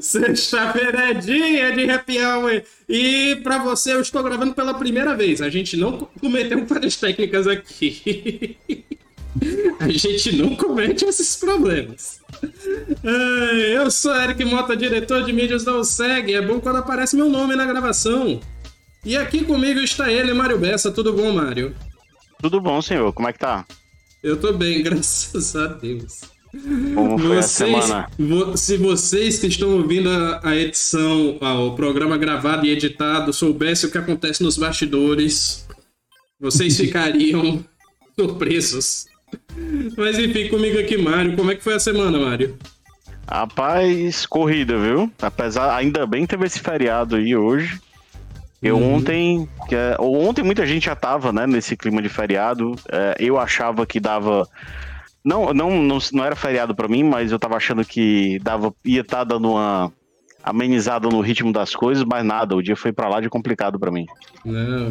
Sexta-feira é dia de happy hour. E pra você, eu estou gravando pela primeira vez. A gente não cometeu falhas técnicas aqui. A gente não comete esses problemas. Eu sou Eric Mota, diretor de mídias da OSEG. É bom quando aparece meu nome na gravação. E aqui comigo está ele, Mário Bessa. Tudo bom, Mário? Tudo bom, senhor. Como é que tá? Eu tô bem, graças a Deus. Como foi vocês, a semana? Se vocês que estão ouvindo a, a edição, o programa gravado e editado, soubessem o que acontece nos bastidores, vocês ficariam surpresos. Mas enfim, comigo aqui, Mário. Como é que foi a semana, Mário? Rapaz, corrida, viu? Apesar, ainda bem que teve esse feriado aí hoje. Eu uhum. ontem, que é, ontem muita gente já tava, né, nesse clima de feriado. É, eu achava que dava não, não, não, não era feriado para mim, mas eu tava achando que dava, ia estar tá dando uma amenizada no ritmo das coisas, mas nada, o dia foi para lá de complicado para mim. Não,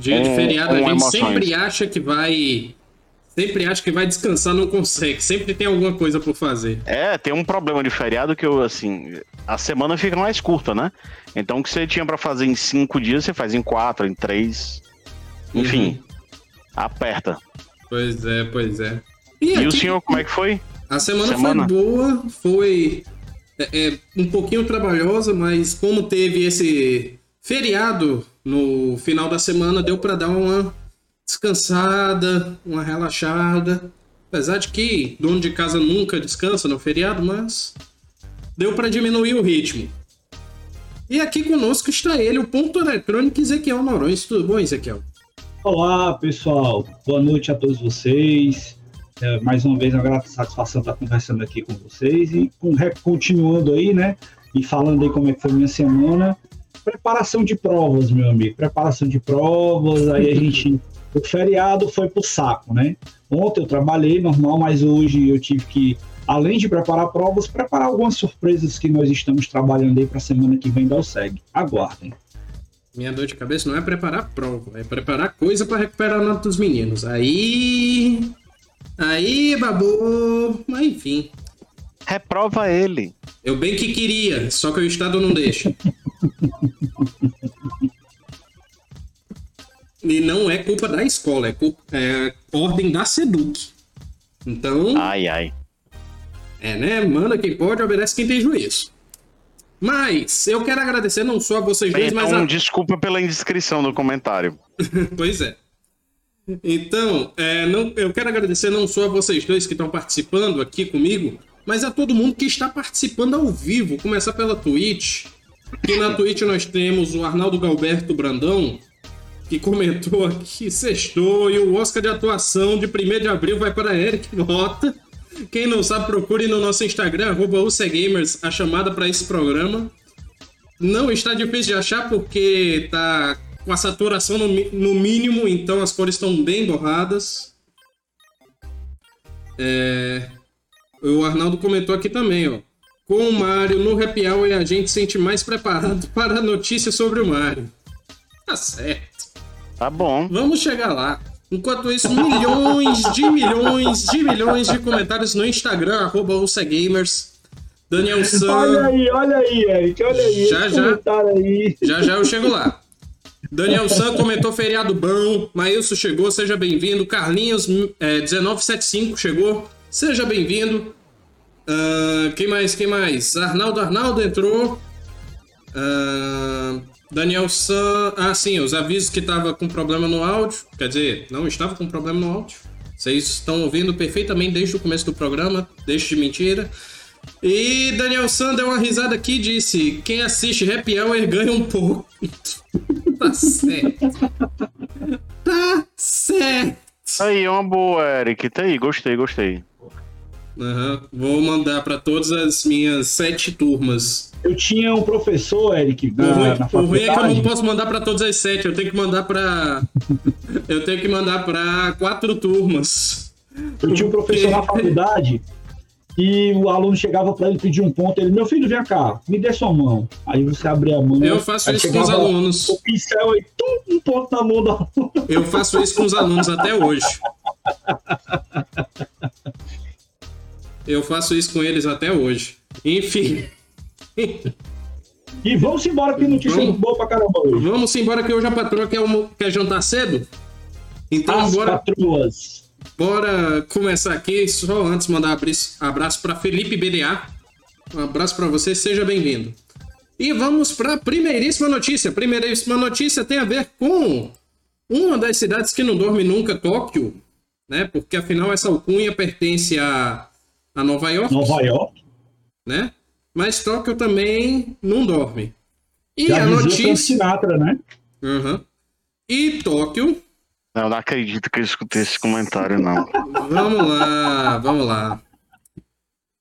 dia de feriado a gente emoções. sempre acha que vai sempre acha que vai descansar, não consegue. Sempre tem alguma coisa por fazer. É, tem um problema de feriado que eu, assim, a semana fica mais curta, né? Então o que você tinha para fazer em cinco dias, você faz em quatro, em três. Enfim, uhum. aperta. Pois é, pois é. E, e o senhor, como é que foi? A semana, semana? foi boa, foi é, é, um pouquinho trabalhosa, mas como teve esse feriado no final da semana, deu para dar uma descansada, uma relaxada. Apesar de que dono de casa nunca descansa no feriado, mas deu para diminuir o ritmo. E aqui conosco está ele, o ponto eletrônico Ezequiel Norões. Tudo bom, Ezequiel? Olá, pessoal. Boa noite a todos vocês. É, mais uma vez, uma grata satisfação estar conversando aqui com vocês e com, continuando aí, né? E falando aí como é que foi minha semana. Preparação de provas, meu amigo. Preparação de provas, aí a gente. O feriado foi pro saco, né? Ontem eu trabalhei normal, mas hoje eu tive que, além de preparar provas, preparar algumas surpresas que nós estamos trabalhando aí para a semana que vem da OSEG. Aguardem. Minha dor de cabeça não é preparar prova, é preparar coisa para recuperar a nota dos meninos. Aí Aí, babu. Mas enfim. Reprova ele. Eu bem que queria, só que o Estado não deixa. e não é culpa da escola, é, culpa, é ordem da SEDUC. Então. Ai, ai. É, né? Manda quem pode, obedece quem tem juízo. Mas eu quero agradecer não só a vocês Bem, dois, então, mas. A... Desculpa pela indiscrição no comentário. pois é. Então, é, não, eu quero agradecer não só a vocês dois que estão participando aqui comigo, mas a todo mundo que está participando ao vivo. Começar pela Twitch. Que na Twitch nós temos o Arnaldo Galberto Brandão, que comentou aqui, sextou, e o Oscar de atuação de 1 de abril vai para Eric Mota. Quem não sabe, procure no nosso Instagram, UCGamers, a chamada para esse programa. Não está difícil de achar porque tá com a saturação no, no mínimo, então as cores estão bem borradas. É... O Arnaldo comentou aqui também, ó. Com o Mario no Happy Hour a gente se sente mais preparado para a notícia sobre o Mario. Tá certo. Tá bom. Vamos chegar lá. Enquanto isso, milhões de milhões de milhões de comentários no Instagram, arroba Gamers. Daniel San. Olha aí, olha aí, Eric, olha aí. Já, já. Aí. Já, já eu chego lá. Daniel San comentou feriado bom. Maílson chegou, seja bem-vindo. Carlinhos é, 1975 chegou, seja bem-vindo. Uh, quem mais? Quem mais? Arnaldo Arnaldo entrou. Uh, Daniel San. Ah, sim, os avisos que estava com problema no áudio. Quer dizer, não estava com problema no áudio. Vocês estão ouvindo perfeitamente desde o começo do programa, deixe de mentira. E Daniel San deu uma risada aqui e disse: Quem assiste Happy Hour ganha um pouco. tá certo. Tá certo. Aí, uma boa, Eric. Tá aí, gostei, gostei. Uhum. Vou mandar para todas as minhas sete turmas. Eu tinha um professor, Eric, na, o ruim, na o ruim é que eu não posso mandar para todas as sete. Eu tenho que mandar para eu tenho que mandar para quatro turmas. Eu tinha um professor na faculdade e o aluno chegava para ele pedir um ponto, ele, meu filho, vem cá, me dê sua mão. Aí você abria a mão. Eu faço isso com os alunos. O pincel e tum, um ponto na mão do aluno. Eu faço isso com os alunos até hoje. Eu faço isso com eles até hoje. Enfim. E vamos embora que notícia vamos, boa pra caramba hoje. Vamos embora que hoje a patroa quer, quer jantar cedo. Então As bora. Patroas. Bora começar aqui. Só antes mandar abraço para Felipe BDA. Um abraço para você, seja bem-vindo. E vamos para a primeiríssima notícia. Primeiríssima notícia tem a ver com uma das cidades que não dorme nunca, Tóquio, né? Porque afinal essa alcunha pertence a, a Nova York. Nova York. Né? Mas Tóquio também não dorme. E Já a notícia. Sinatra, né? Uhum. E Tóquio eu não acredito que eu escutei esse comentário, não. vamos lá, vamos lá.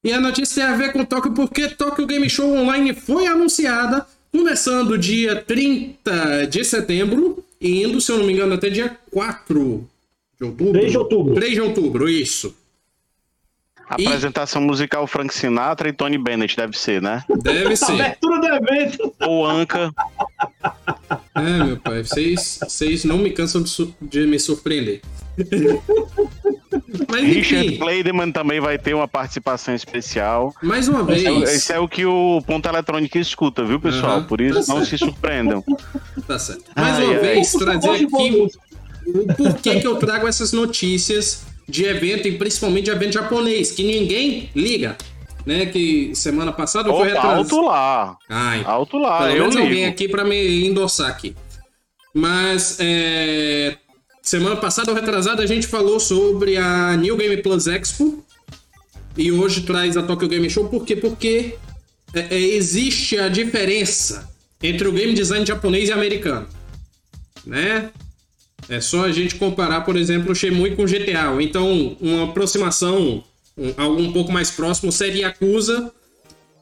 E a notícia tem a ver com Tóquio, porque Tóquio Game Show Online foi anunciada, começando dia 30 de setembro, e indo, se eu não me engano, até dia 4 de outubro. 3 de outubro. 3 de outubro, isso. Apresentação e... musical Frank Sinatra e Tony Bennett, deve ser, né? Deve ser. Abertura do evento. Ou Anca. É, meu pai, vocês, vocês não me cansam de, de me surpreender. Mas, Richard Clayderman também vai ter uma participação especial. Mais uma vez. Esse é, esse é o que o Ponto Eletrônico escuta, viu, pessoal? Uhum, Por isso, tá não certo. se surpreendam. Tá certo. Mais ai, uma ai, vez, ai. trazer aqui o porquê que eu trago essas notícias de evento, e principalmente de evento japonês, que ninguém liga. Né, que semana passada foi atrás. Alto lá. Ai, alto lá. Pelo menos alguém aqui para me endossar aqui. Mas é, semana passada ou retrasada a gente falou sobre a New Game Plus Expo e hoje traz a Tokyo Game Show por quê? Porque é, é, existe a diferença entre o game design japonês e americano, né? É só a gente comparar, por exemplo, o Shenmue com GTA. Então, uma aproximação, um, algo um pouco mais próximo, seria Yakuza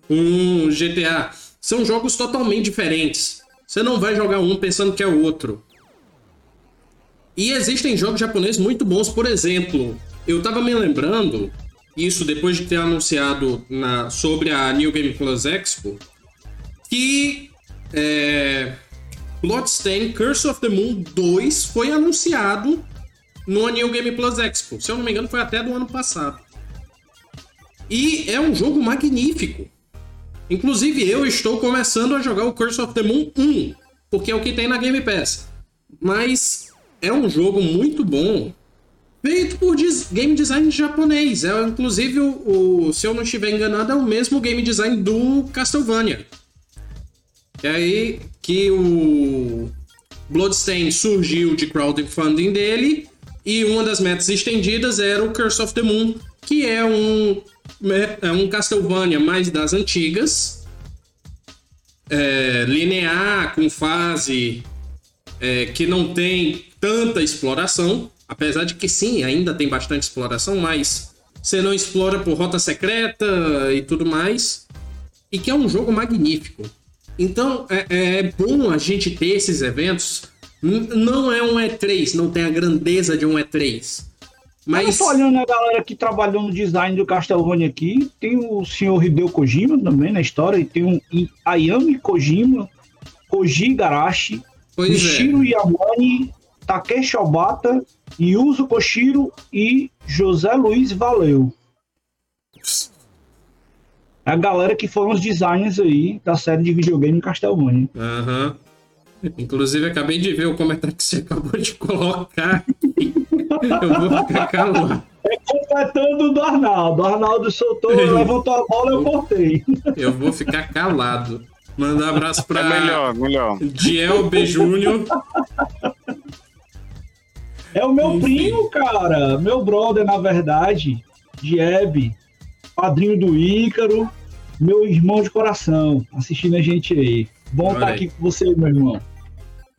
com GTA. São jogos totalmente diferentes. Você não vai jogar um pensando que é o outro. E existem jogos japoneses muito bons, por exemplo, eu tava me lembrando, isso depois de ter anunciado na, sobre a New Game Plus Expo, que é, Bloodstained Curse of the Moon 2 foi anunciado no New Game Plus Expo. Se eu não me engano, foi até do ano passado. E é um jogo magnífico. Inclusive, eu estou começando a jogar o Curse of the Moon 1, porque é o que tem na Game Pass. Mas é um jogo muito bom, feito por game design japonês. É, inclusive, o, o, se eu não estiver enganado, é o mesmo game design do Castlevania. E aí que o Bloodstain surgiu de crowdfunding dele e uma das metas estendidas era o Curse of the Moon, que é um, é um Castlevania mais das antigas, é, linear, com fase é, que não tem tanta exploração, apesar de que sim, ainda tem bastante exploração, mas você não explora por rota secreta e tudo mais, e que é um jogo magnífico. Então é, é, é bom a gente ter esses eventos. Não é um E3, não tem a grandeza de um E3. Mas. Eu tô olhando a galera que trabalhou no design do Castlevania aqui. Tem o senhor Hideo Kojima também na história. E tem um Ayami Kojima, Koji Garashi, pois Mishiro é. Yamane, Takeshi Obata, Yuzo Koshiro e José Luiz Valeu a galera que foram os designers aí da série de videogame Castlevania. Aham. Uhum. Inclusive, acabei de ver o comentário que você acabou de colocar. Eu vou ficar calado. É completando o do Arnaldo. O Arnaldo soltou, levantou a bola e eu cortei. Eu vou ficar calado. Mandar um abraço pra. É melhor, melhor. Diel B. Júnior. É o meu Enfim. primo, cara. Meu brother, na verdade. Dieb. Padrinho do Ícaro meu irmão de coração, assistindo a gente aí. Bom estar aqui com você, meu irmão.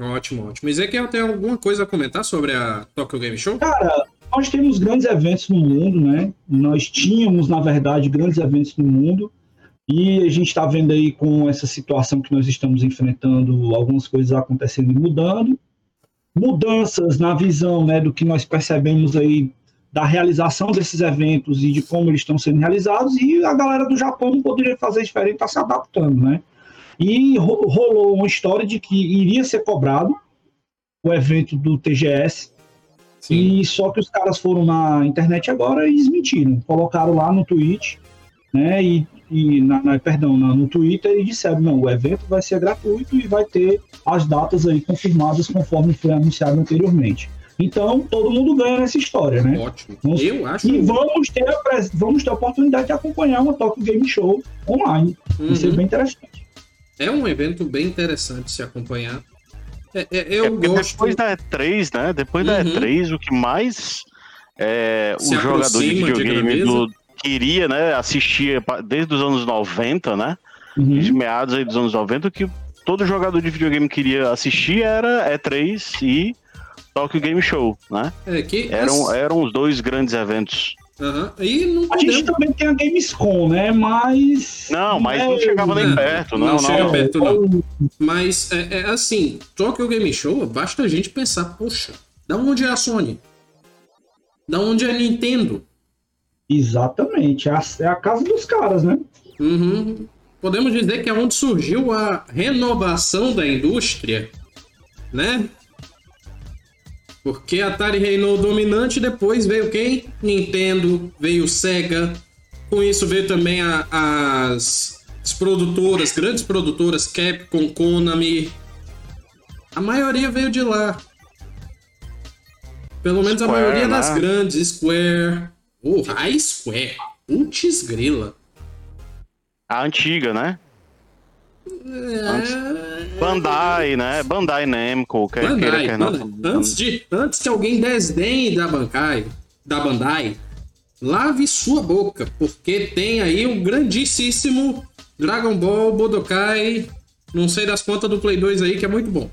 Ótimo, ótimo. Ezequiel, tem alguma coisa a comentar sobre a Tokyo Game Show? Cara, nós temos grandes eventos no mundo, né? Nós tínhamos, na verdade, grandes eventos no mundo. E a gente está vendo aí com essa situação que nós estamos enfrentando, algumas coisas acontecendo e mudando. Mudanças na visão né, do que nós percebemos aí da realização desses eventos e de como eles estão sendo realizados, e a galera do Japão não poderia fazer diferente, está se adaptando, né? E rolou uma história de que iria ser cobrado o evento do TGS, Sim. e só que os caras foram na internet agora e desmentiram, colocaram lá no tweet, né, e, e na, na, perdão, na, no Twitter e disseram, não, o evento vai ser gratuito e vai ter as datas aí confirmadas conforme foi anunciado anteriormente. Então, todo mundo ganha nessa história, né? Ótimo. Vamos, Eu acho. E vamos ter, a, vamos ter a oportunidade de acompanhar uma Tokyo Game Show online. Uhum. Ser uhum. bem interessante. É um evento bem interessante de se acompanhar. É, é, eu é gosto. Depois da E3, né? Depois uhum. da E3, o que mais é, o jogador de videogame do, queria, né? Assistia desde os anos 90, né? Uhum. De meados aí dos anos 90, que todo jogador de videogame queria assistir era E3 e Tokyo Game Show, né? É, que eram, eram os dois grandes eventos. Uhum. E não a gente também tem a Gamescom, né? Mas. Não, mas é... não chegava nem perto, não. Não, não chega perto, não. Mas, é, é, assim, Tokyo Game Show, basta a gente pensar, poxa, da onde é a Sony? Da onde é a Nintendo? Exatamente, é a, é a casa dos caras, né? Uhum. Podemos dizer que é onde surgiu a renovação da indústria, né? Porque a Atari reinou dominante, depois veio quem? Nintendo, veio Sega. Com isso veio também a, as, as produtoras, grandes produtoras, Capcom, Konami. A maioria veio de lá. Pelo menos Square, a maioria né? das grandes, Square. Oh, a Square. Putz grila. A antiga, né? É... Bandai, né? Bandai Namco, quer Bandai, queira, quer não. Antes, de, antes que alguém desdenhe da Bandai, da Bandai, lave sua boca, porque tem aí um grandíssimo Dragon Ball Budokai, não sei das contas do Play 2 aí, que é muito bom.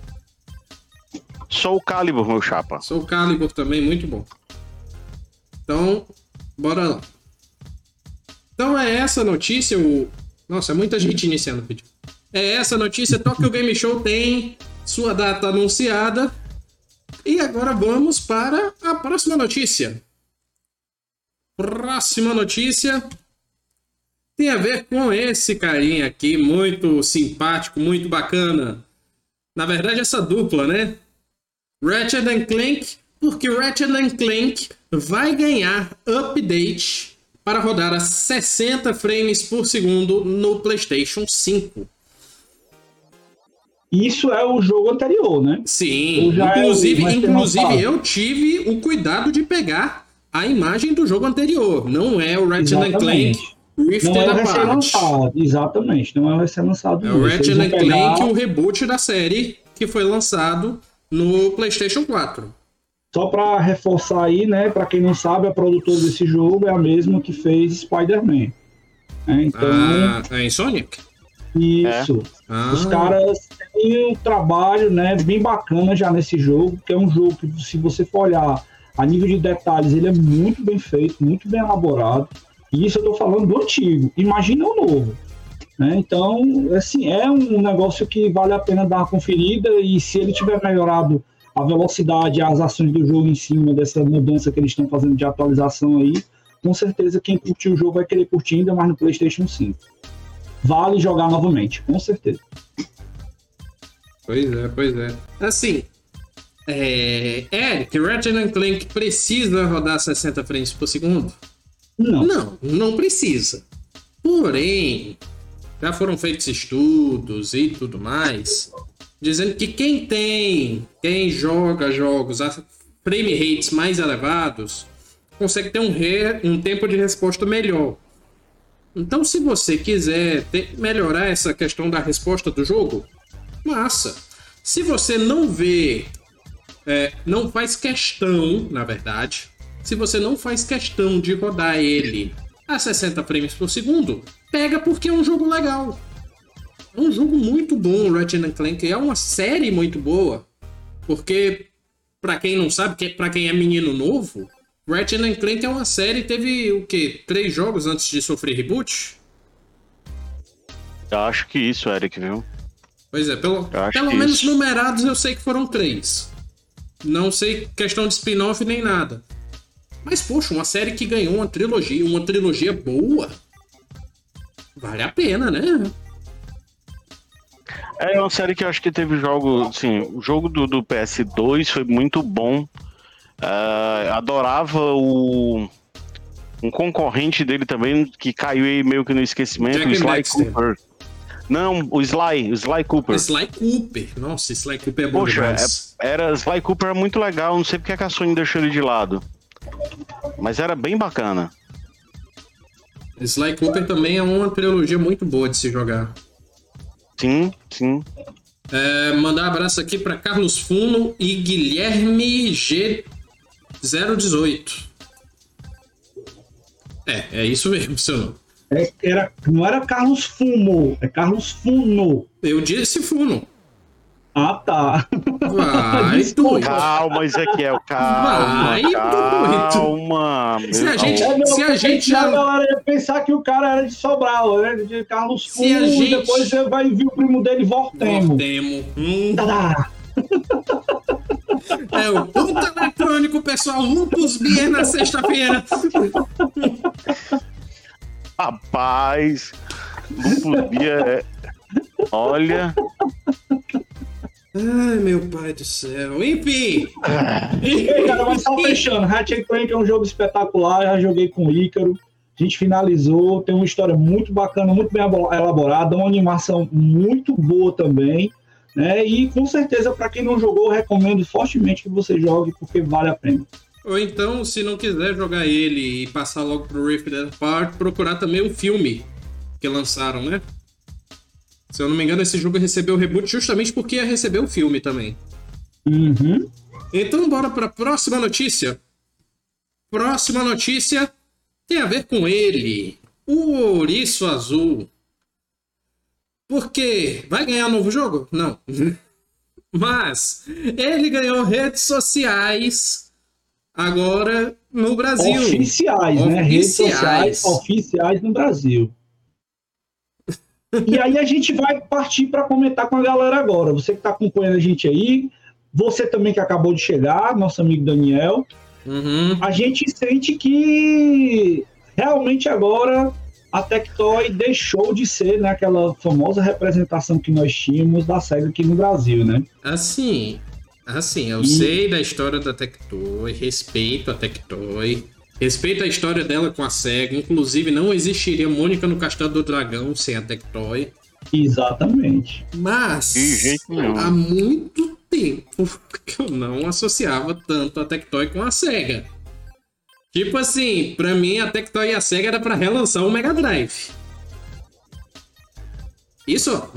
Soul Calibur, meu chapa. Soul Calibur também, muito bom. Então, bora lá. Então é essa notícia, o... Nossa, é muita gente iniciando o vídeo. É essa notícia. Tokyo Game Show tem sua data anunciada. E agora vamos para a próxima notícia. Próxima notícia tem a ver com esse carinha aqui, muito simpático, muito bacana. Na verdade, essa dupla, né? Ratchet Clank, porque Ratchet Clank vai ganhar update para rodar a 60 frames por segundo no PlayStation 5. Isso é o jogo anterior, né? Sim. Inclusive, é inclusive eu tive o cuidado de pegar a imagem do jogo anterior. Não é o Ratchet Clank Rift não é o recém-lançado, exatamente. Não é o recém-lançado. É o Ratchet Clank, pegar... o reboot da série que foi lançado no PlayStation 4. Só para reforçar aí, né? Para quem não sabe, a produtora desse jogo é a mesma que fez Spider-Man. É, então. Ah, é em Sonic? Isso. É. Ah. Os caras têm um trabalho né, bem bacana já nesse jogo, que é um jogo que, se você for olhar a nível de detalhes, ele é muito bem feito, muito bem elaborado. E isso eu estou falando do antigo. Imagina o novo. Né? Então, assim, é um negócio que vale a pena dar uma conferida e se ele tiver melhorado a velocidade e as ações do jogo em cima dessa mudança que eles estão fazendo de atualização aí, com certeza quem curtiu o jogo vai querer curtir ainda mais no PlayStation 5 vale jogar novamente, com certeza. Pois é, pois é. Assim, é... Eric, Ratchet Clank precisa rodar 60 frames por segundo? Não. Não, não precisa. Porém, já foram feitos estudos e tudo mais, dizendo que quem tem, quem joga jogos a frame rates mais elevados, consegue ter um, re... um tempo de resposta melhor. Então, se você quiser ter, melhorar essa questão da resposta do jogo, massa. Se você não vê, é, não faz questão, na verdade, se você não faz questão de rodar ele a 60 frames por segundo, pega porque é um jogo legal. É um jogo muito bom, Ratchet Clank. É uma série muito boa. Porque, para quem não sabe, que para quem é menino novo, Ratchet Clank é uma série, teve o quê? Três jogos antes de sofrer reboot? Eu acho que isso, Eric, viu? Pois é, pelo, pelo menos isso. numerados eu sei que foram três. Não sei questão de spin-off nem nada. Mas, poxa, uma série que ganhou uma trilogia, uma trilogia boa, vale a pena, né? É uma série que eu acho que teve jogo, assim, o jogo do, do PS2 foi muito bom. Uh, adorava o um concorrente dele também que caiu aí meio que no esquecimento, Jack o Sly Baxter. Cooper. Não, o Sly, o Sly Cooper. Sly Cooper. Nossa, Sly Cooper é bom Poxa, demais. é- era Sly Cooper é muito legal, não sei porque a Sony deixou ele de lado. Mas era bem bacana. Sly Cooper também é uma trilogia muito boa de se jogar. Sim, sim. É, mandar um abraço aqui para Carlos Funo e Guilherme G018. É, é isso mesmo, seu nome. É, era, não era Carlos Fumo, é Carlos Funo. Eu disse Funo. Ah, tá. Vai, doido. Calma, Ezequiel, calma. Vai, calma. Se a meu gente- É, meu, Se a gente a já- galera ia pensar que o cara era de Sobral, né? De Carlos Se a Fumo, gente- depois você vai vir o primo dele, Vortemo. Voltemo. Hum, Tadá! É o ponto eletrônico, pessoal. Lupus Beer na sexta-feira. Rapaz, Lupus Bia é... Olha, Ai, meu pai do céu. Enfim. Cara, mas só fechando, Ratchet Clank é um jogo espetacular, já joguei com o Ícaro, a gente finalizou, tem uma história muito bacana, muito bem abo- elaborada, uma animação muito boa também, né? E com certeza, para quem não jogou, eu recomendo fortemente que você jogue, porque vale a pena. Ou então, se não quiser jogar ele e passar logo pro Rift Apart, procurar também o filme que lançaram, né? Se eu não me engano, esse jogo recebeu o reboot justamente porque ia receber o filme também. Uhum. Então, bora para a próxima notícia. Próxima notícia tem a ver com ele, o Ouriço Azul. Porque vai ganhar novo jogo? Não. Mas ele ganhou redes sociais agora no Brasil. Oficiais, né? Redes Oficiais. sociais oficiais no Brasil. E aí a gente vai partir para comentar com a galera agora. Você que está acompanhando a gente aí, você também que acabou de chegar, nosso amigo Daniel, Uhum. a gente sente que realmente agora a Tectoy deixou de ser né, aquela famosa representação que nós tínhamos da SEGA aqui no Brasil, né? Assim, assim, eu E- sei da história da Tectoy, respeito a Tectoy, respeito a história dela com a SEGA, inclusive não existiria Mônica no Castelo do Dragão sem a Tectoy, Exatamente. mas De jeito nenhum. há muito tempo que eu não associava tanto a Tectoy com a SEGA. Tipo assim, pra mim a Tectoy e a SEGA era pra relançar o Mega Drive. Isso?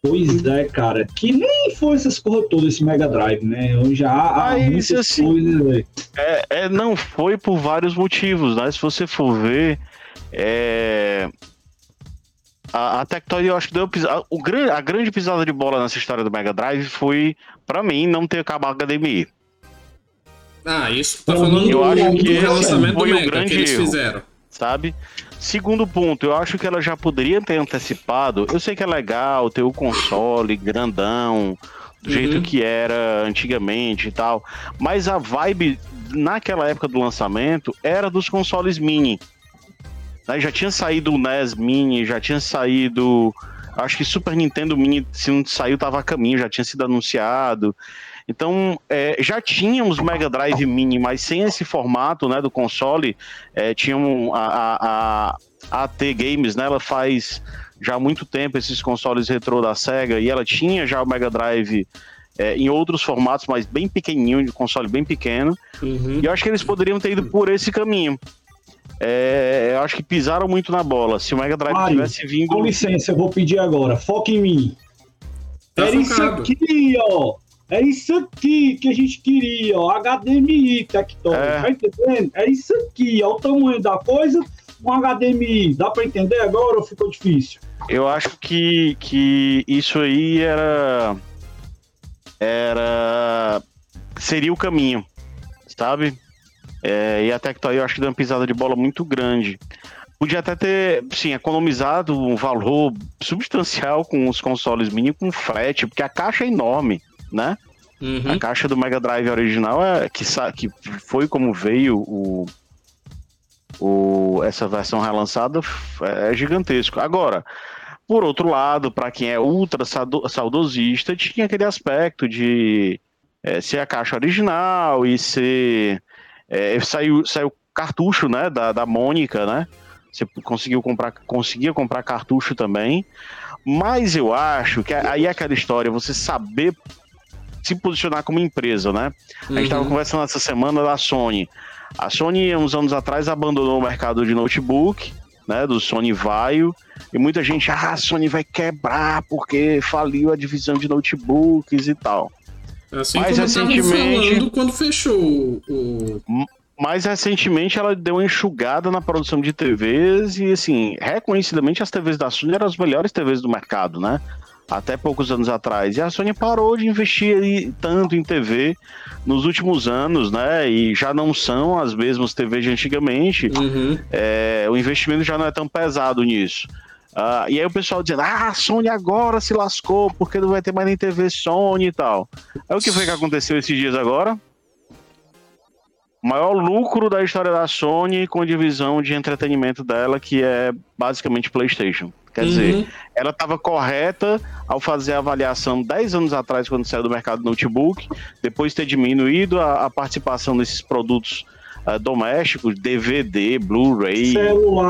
Pois é, cara. Que nem foi essas coisas todas, esse Mega Drive, né? Hoje há, há Mas, muitas assim, coisas. velho. É, é, não foi por vários motivos, né? Se você for ver, é, a, a Tectoy, eu acho que deu a, o a grande pisada de bola nessa história do Mega Drive foi, pra mim, não ter acabado a HDMI. Ah, isso tá Pra falando mim, do, eu acho do que esse relançamento do Mega que eles erro. fizeram. sabe? Segundo ponto, eu acho que ela já poderia ter antecipado. Eu sei que é legal ter o console grandão, do Uhum. jeito que era antigamente e tal, mas a vibe naquela época do lançamento era dos consoles mini. Né? Já tinha saído o NES Mini, já tinha saído. Acho que Super Nintendo Mini, se não saiu, tava a caminho, já tinha sido anunciado. Então, é, já tínhamos Mega Drive Mini, mas sem esse formato né, do console, é, a, a, a AT Games, né, ela faz já há muito tempo esses consoles retrô da SEGA, e ela tinha já o Mega Drive é, em outros formatos, mas bem pequenininho, de console bem pequeno, Uhum. e eu acho que eles poderiam ter ido por esse caminho. É, eu acho que pisaram muito na bola. Se o Mega Drive Mário, tivesse vindo. Com licença, eu vou pedir agora. Foca em mim. Tá Era isso focado. aqui, ó. É isso aqui que a gente queria, ó. HDMI, Tectoy. É. Tá entendendo? É isso aqui, ó. O tamanho da coisa, um HDMI. Dá pra entender agora ou ficou difícil? Eu acho que, que isso aí era. Era. Seria o caminho, sabe? É, e a Tectoy eu acho que deu uma pisada de bola muito grande. Podia até ter, sim, economizado um valor substancial com os consoles mini com frete, porque a caixa é enorme, né? Uhum. A caixa do Mega Drive original é que, que foi como veio o, o essa versão relançada é gigantesco. Agora, por outro lado, para quem é ultra saudosista, tinha aquele aspecto de é, ser a caixa original e ser é, saiu saiu cartucho, né, da, da Mônica, né? Você conseguiu comprar, conseguia comprar cartucho também. Mas eu acho que aí é aquela história, você saber se posicionar como empresa, né? A gente estava uhum. conversando essa semana da Sony. A Sony, uns anos atrás, abandonou o mercado de notebook, né? Do Sony Vaio. E muita gente, ah, a Sony vai quebrar porque faliu a divisão de notebooks e tal. Assim Mas como recentemente. falando quando fechou o. Mais recentemente ela deu uma enxugada na produção de TVs e, assim, reconhecidamente as TVs da Sony eram as melhores TVs do mercado, né? Até poucos anos atrás. E a Sony parou de investir tanto em TV nos últimos anos, né? E já não são as mesmas TVs de antigamente. Uhum. É, o investimento já não é tão pesado nisso. Uh, e aí o pessoal dizendo, ah, a Sony agora se lascou, porque não vai ter mais nem TV Sony e tal. Aí o que foi que aconteceu esses dias agora? maior lucro da história da Sony com a divisão de entretenimento dela, que é basicamente PlayStation. Quer uhum. dizer, ela estava correta ao fazer a avaliação 10 anos atrás, quando saiu do mercado notebook, depois ter diminuído a, a participação desses produtos uh, domésticos, DVD, Blu-ray,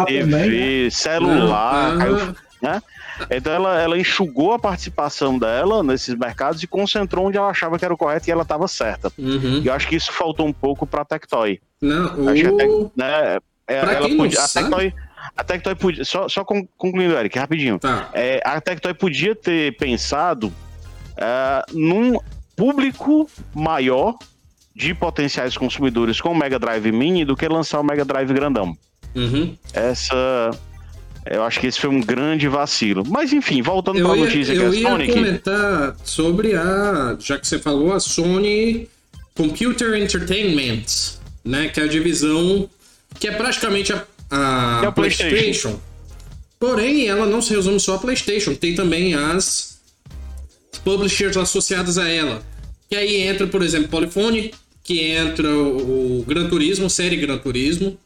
TV, também, né? celular, uhum. caiu, né? Então ela, ela enxugou a participação dela nesses mercados e concentrou onde ela achava que era o correto e ela estava certa. Uhum. E eu acho que isso faltou um pouco para a Tectoy. Não, o... Acho né, é, pra ela quem podia, a Tectoy, a Tectoy podia, só, só concluindo, Eric, rapidinho. Tá. É, a Tectoy podia ter pensado uh, num público maior de potenciais consumidores com o Mega Drive Mini do que lançar o Mega Drive grandão. Uhum. Essa eu acho que esse foi um grande vacilo. Mas enfim, voltando para a notícia que é a Sony. Eu ia comentar sobre a. Já que você falou, a Sony Computer Entertainment, né? Que é a divisão que é praticamente a, a, é PlayStation. PlayStation. Porém, ela não se resume só a PlayStation, tem também as publishers associadas a ela. Que aí entra, por exemplo, Polyphony, que entra o, Gran Turismo, série Gran Turismo.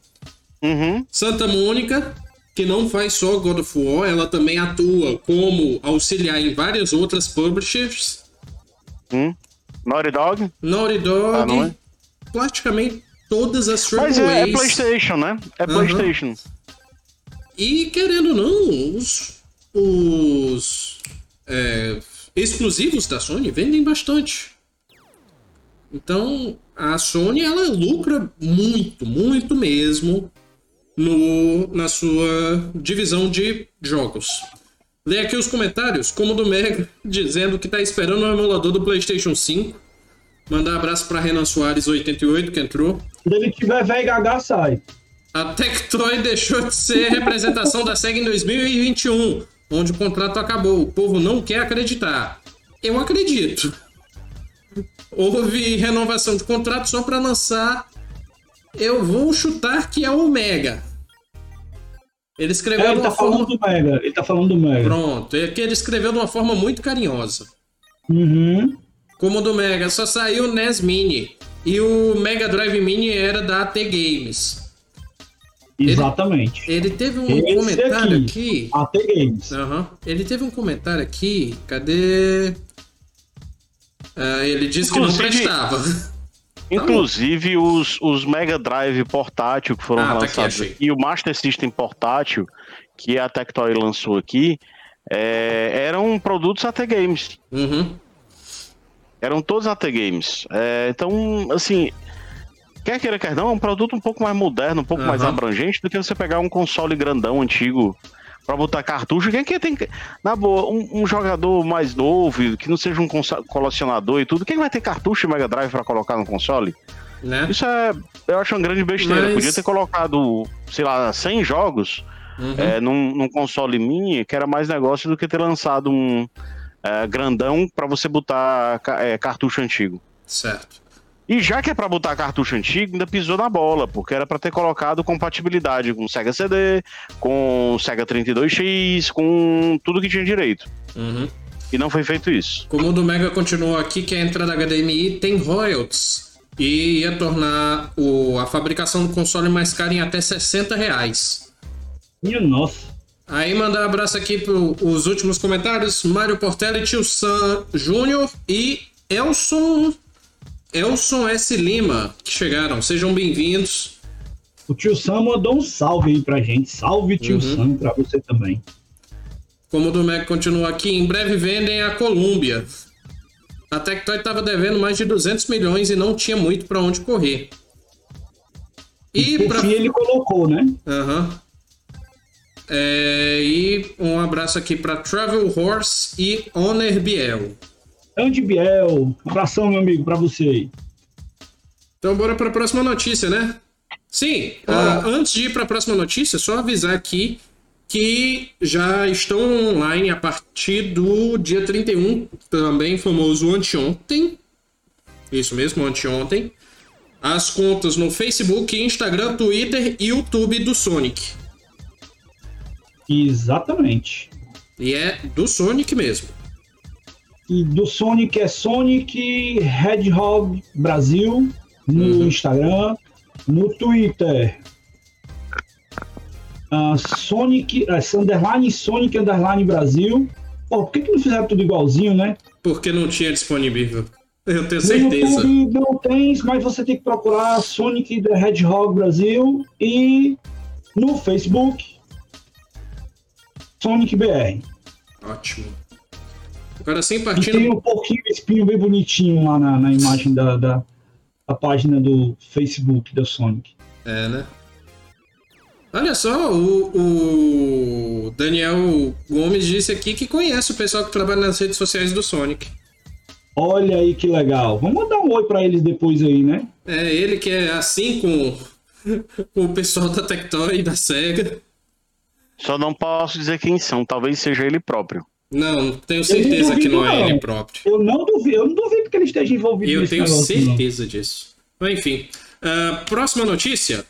Uhum. Santa Mônica, que não faz só God of War, ela também atua como auxiliar em várias outras publishers. Hum. Naughty Dog? Naughty Dog. Ah, é? Praticamente todas as Mas é, é PlayStation, né? É uhum. PlayStation. E querendo ou não, os, os é, exclusivos da Sony vendem bastante. Então a Sony ela lucra muito, muito mesmo no, na sua divisão de jogos. Lê aqui os comentários, como do Mega, dizendo que está esperando o emulador do PlayStation 5. Mandar abraço para Renan Soares 88 que entrou. Se ele tiver velho gaga, sai. A Tectoy deixou de ser representação da SEGA em 2021, onde o contrato acabou. O povo não quer acreditar. Eu acredito. Houve renovação de contrato só para lançar eu vou chutar que é o Omega. Ele escreveu é, ele tá forma... falando do Mega. Ele tá falando do Mega. Pronto. É que ele escreveu de uma forma muito carinhosa. Uhum. Como o do Mega. Só saiu o NES Mini. E o Mega Drive Mini era da AT Games. Exatamente. Ele, ele teve um Esse comentário aqui, aqui. AT Games. Uhum. Ele teve um comentário aqui. Cadê? Uh, ele disse Inclusive... que não prestava. Inclusive os, os Mega Drive portátil que foram ah, lançados tá aqui, e o Master System portátil que a Tectoy lançou aqui é, eram produtos AT Games. Uhum. Eram todos AT Games. É, então, assim, quer queira, quer não, é um produto um pouco mais moderno, um pouco uhum. mais abrangente do que você pegar um console grandão, antigo, para botar cartucho. Quem que tem. Na boa, um, um, jogador mais novo, que não seja um colecionador e tudo, quem vai ter cartucho de Mega Drive para colocar no console? Né? Isso é. Eu acho uma grande besteira. Mas... Podia ter colocado, sei lá, 100 jogos uhum. é, num, num, console mini, que era mais negócio do que ter lançado um é, grandão para você botar é, cartucho antigo. Certo. E já que é para botar cartucho antigo, ainda pisou na bola, porque era para ter colocado compatibilidade com Sega CD, com Sega 32X, com tudo que tinha direito. Uhum. e não foi feito isso. Como o do Mega continuou aqui, que a entrada HDMI tem royalties e ia tornar o, a fabricação do console mais cara em até 60 reais. Minha nossa. Aí mandar um abraço aqui para os últimos comentários. Mário Portelli, Tio Sam Júnior e Elson, Elson S. Lima, que chegaram. Sejam bem-vindos. O tio Sam mandou um salve aí pra gente. Salve, tio uhum. Sam, pra você também. Como o do Mac continua aqui, em breve vendem a Colômbia. A Tectoy estava devendo mais de 200 milhões e não tinha muito para onde correr. E, e pra... ele colocou, né? Aham. Uhum. É, e um abraço aqui para Travel Horse e Honor Biel. Andy Biel, abração, meu amigo, para você aí. Então, bora para a próxima notícia, né? Sim, uh, antes de ir para a próxima notícia, só avisar aqui que já estão online a partir do dia 31, também famoso anteontem. Isso mesmo, anteontem. As contas no Facebook, Instagram, Twitter e YouTube do Sonic. Exatamente. E é do Sonic mesmo. E do Sonic é Sonic Hedgehog Brasil no uhum. Instagram, no Twitter. Uh, Sonic, uh, underline Sonic underline Brasil. Pô, por que, que não fizeram tudo igualzinho, né? Porque não tinha disponível. Eu tenho certeza. No YouTube não tem, mas você tem que procurar Sonic the Hedgehog Brasil e no Facebook Sonic BR. Ótimo. Agora sem partindo. E tem um pouquinho de espinho bem bonitinho lá na, na imagem da, da, da, página do Facebook da Sonic. É, né? Olha só, o, o, Daniel Gomes disse aqui que conhece o pessoal que trabalha nas redes sociais do Sonic. Olha aí que legal. Vamos mandar um oi para eles depois aí, né? É, ele que é assim com, com o pessoal da Tectoy e da SEGA. Só não posso dizer quem são, talvez seja ele próprio. Não, tenho certeza duvido, que não é ele próprio. Eu não duvido, eu não duvido que ele esteja envolvido Eu tenho negócio, certeza não. disso. Enfim, uh, próxima notícia.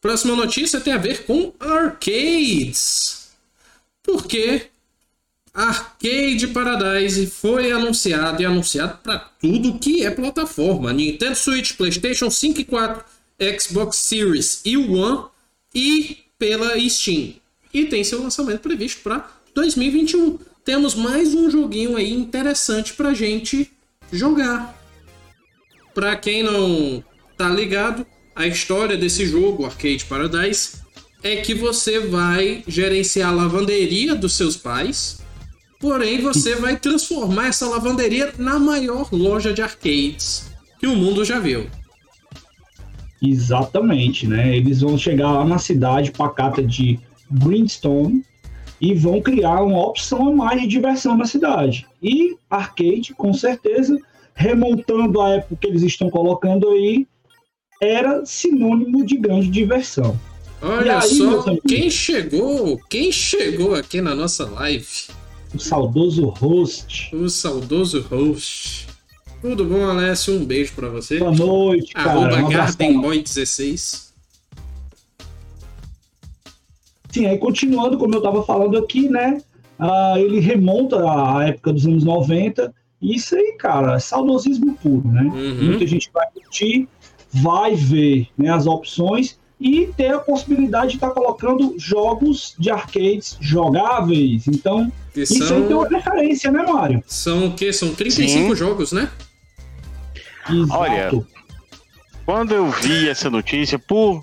Próxima notícia tem a ver com arcades. Porque Arcade Paradise foi anunciado e anunciado para tudo que é plataforma: Nintendo Switch, PlayStation 5 e 4, Xbox Series e One e pela Steam e tem seu lançamento previsto para 2021. Temos mais um joguinho aí interessante para gente jogar. Para quem não tá ligado, a história desse jogo, Arcade Paradise, é que você vai gerenciar a lavanderia dos seus pais, porém você vai transformar essa lavanderia na maior loja de arcades que o mundo já viu. Exatamente, né? Eles vão chegar lá na cidade pacata de Greenstone e vão criar uma opção a mais de diversão na cidade. E arcade, com certeza, remontando a época que eles estão colocando aí, era sinônimo de grande diversão. Olha aí, só, quem chegou, quem chegou aqui na nossa live? O saudoso host. O saudoso host. Tudo bom, Alessio? Um beijo para você. Boa noite, cara. Arroba um GardenBoy16. Sim, aí continuando, como eu estava falando aqui, né? Ah, ele remonta à época dos anos 90. E isso aí, cara, é saudosismo puro, né? Uhum. Muita gente vai curtir, vai ver né, as opções e ter a possibilidade de estar tá colocando jogos de arcades jogáveis. Então, que isso são... aí tem uma referência, né, Mário? São o quê? São 35 Sim. jogos, né? Exato. Olha, quando eu vi essa notícia, por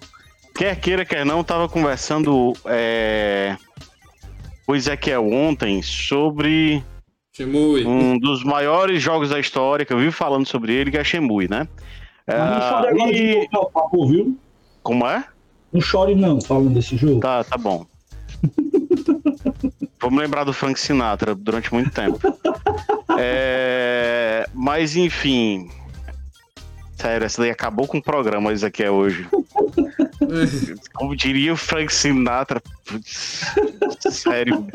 Quer queira, quer não, tava conversando é, com o Ezequiel ontem sobre Shemui. um dos maiores jogos da história, que eu vi falando sobre ele, que é Shemui, né? Mas não chore e... não, papo, viu? Como é? Não chore não, falando desse jogo. Tá, tá bom. Vamos lembrar do Frank Sinatra durante muito tempo. É... Mas, enfim... Sério, essa daí acabou com o programa, Ezequiel, hoje. Como diria o Frank Sinatra. Sério.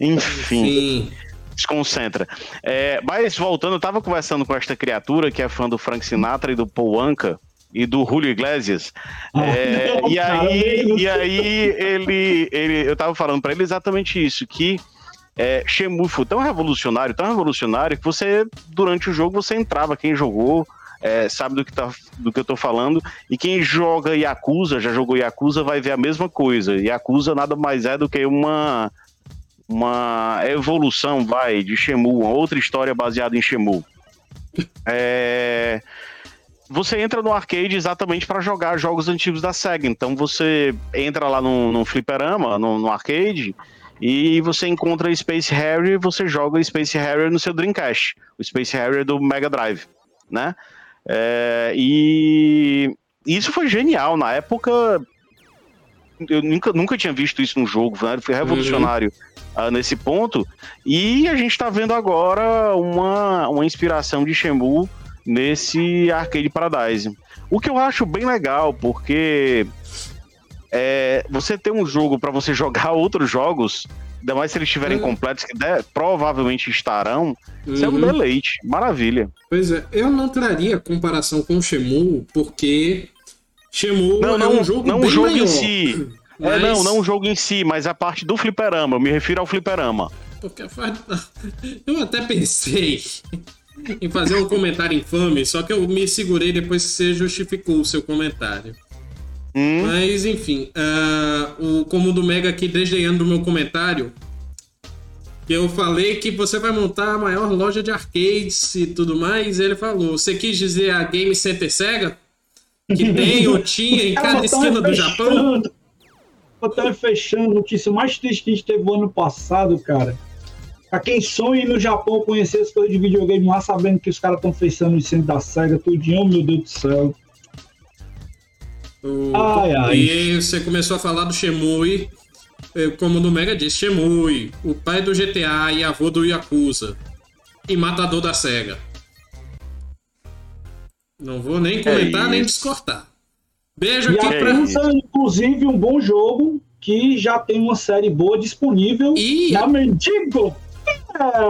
Enfim. Sim. Desconcentra. É, mas voltando, eu tava conversando com esta criatura que é fã do Frank Sinatra e do Paul Anka e do Julio Iglesias. Ah, é, não, e, aí, e aí ele, ele, eu tava falando para ele exatamente isso, que é, Shenmue foi tão revolucionário, tão revolucionário, que você, durante o jogo, você entrava, quem jogou, é, sabe do que, tá, do que eu tô falando, e quem joga Yakuza, já jogou Yakuza, vai ver a mesma coisa. Yakuza nada mais é do que uma, uma evolução, vai, de Shenmue, uma outra história baseada em Shenmue. É você entra no arcade exatamente para jogar jogos antigos da SEGA. Então você entra lá no, no fliperama, no, no, arcade, e você encontra Space Harrier e você joga Space Harrier no seu Dreamcast, o Space Harrier do Mega Drive, né? É, e isso foi genial. Na época, eu nunca, nunca tinha visto isso num jogo, né? Foi revolucionário uhum. uh, nesse ponto. E a gente está vendo agora uma, uma inspiração de Shenmue nesse Arcade Paradise. O que eu acho bem legal, porque é, você ter um jogo para você jogar outros jogos, ainda mais se eles estiverem uhum. completos, que der, provavelmente estarão, uhum. isso é um uhum. deleite. Maravilha. Pois é, eu não traria comparação com o Shemu, porque Shemu não, não, é um jogo não um jogo maior, em si. Mas... É, não, não o jogo em si, mas a parte do fliperama. Eu me refiro ao fliperama. Porque eu até pensei em fazer um comentário infame, só que eu me segurei depois que você justificou o seu comentário. Hum. Mas, enfim, uh, o como do Mega aqui desdenhando do meu comentário, que eu falei que você vai montar a maior loja de arcades e tudo mais, ele falou, você quis dizer a Game Center Sega? Que tem ou tinha em cada esquina do Japão? Eu tava fechando, notícia mais triste que a gente teve no ano passado, cara Pra quem sonha ir no Japão conhecer as coisas de videogame lá, sabendo que os caras estão fechando o centro da SEGA, tudinho, meu Deus do céu. O... Ai, ai. E você começou a falar do Shemui, eh, como no Mega disse, Shemui, o pai do GTA e avô do Yakuza. E matador da SEGA. Não vou nem comentar é nem descortar. Beijo aqui Yakuza, pra... inclusive, um bom jogo que já tem uma série boa disponível e... na Mendigo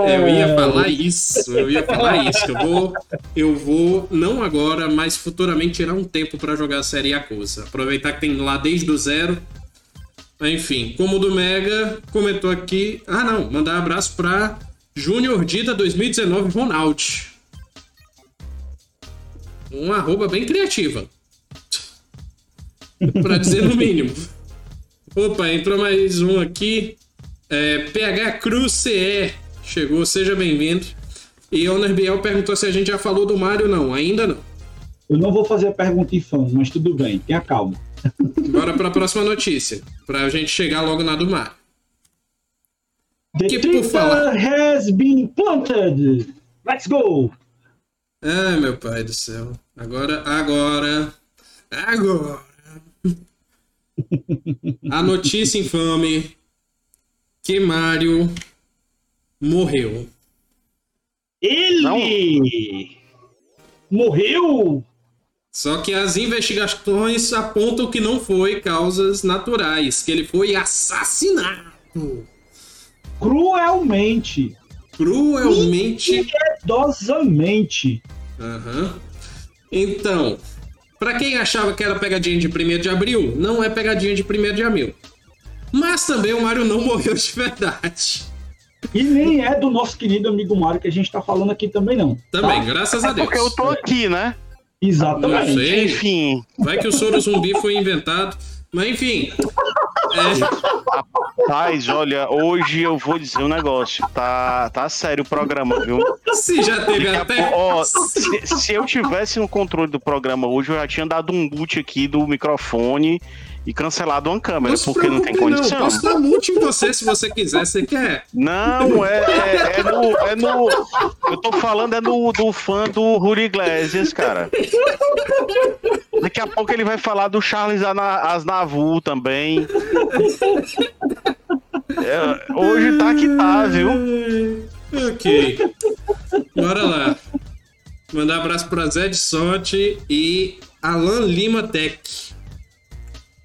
eu ia falar isso, eu ia falar isso. Eu vou, eu vou não agora, mas futuramente tirar um tempo para jogar a série Yakuza. Aproveitar que tem lá desde o zero. Enfim, como o do Mega comentou aqui. Ah, não, mandar um abraço para Júnior Dida 2019 Ronald. Um arroba bem criativa. para dizer no mínimo. Opa, entrou mais um aqui. É, PH Cruz CE chegou, seja bem-vindo. E Honor Biel perguntou se a gente já falou do Mario. Não, ainda não. Eu não vou fazer a pergunta infame, mas tudo bem, tenha calma. Bora para a próxima notícia, para a gente chegar logo na do Mario. The que por falar... has been planted. Let's go! Ah, meu pai do céu. Agora, agora, agora. A notícia infame que Mario morreu. Ele Não. morreu? Só que as investigações apontam que não foi causas naturais, que ele foi assassinado. Cruelmente. Cruelmente. Piedosamente. Uhum. Então, para quem achava que era pegadinha de 1 de abril, não é pegadinha de 1 de abril. Mas também o Mario não morreu de verdade. E nem é do nosso querido amigo Mário que a gente tá falando aqui também, não. Também, tá? graças a é Deus. Porque eu tô aqui, né? Exatamente. Não sei. Enfim. Vai que o soro zumbi foi inventado. Mas enfim. É... Rapaz, olha, hoje eu vou dizer um negócio. Tá, tá sério o programa, viu? Se já teve até. Ó, se, se, eu tivesse no controle do programa hoje, eu já tinha dado um boot aqui do microfone e cancelado uma câmera, não porque não tem condição. Não, posso dar multa em você se você quiser, você quer? Não, é, é, é, no, é no. Eu tô falando é no, do fã do Ruri Iglesias, cara. Daqui a pouco ele vai falar do Charles Asnavu também. É, hoje tá que tá, viu? Ok. Bora lá. Mandar um abraço pra Zé de Sorte e Alan Lima Tech.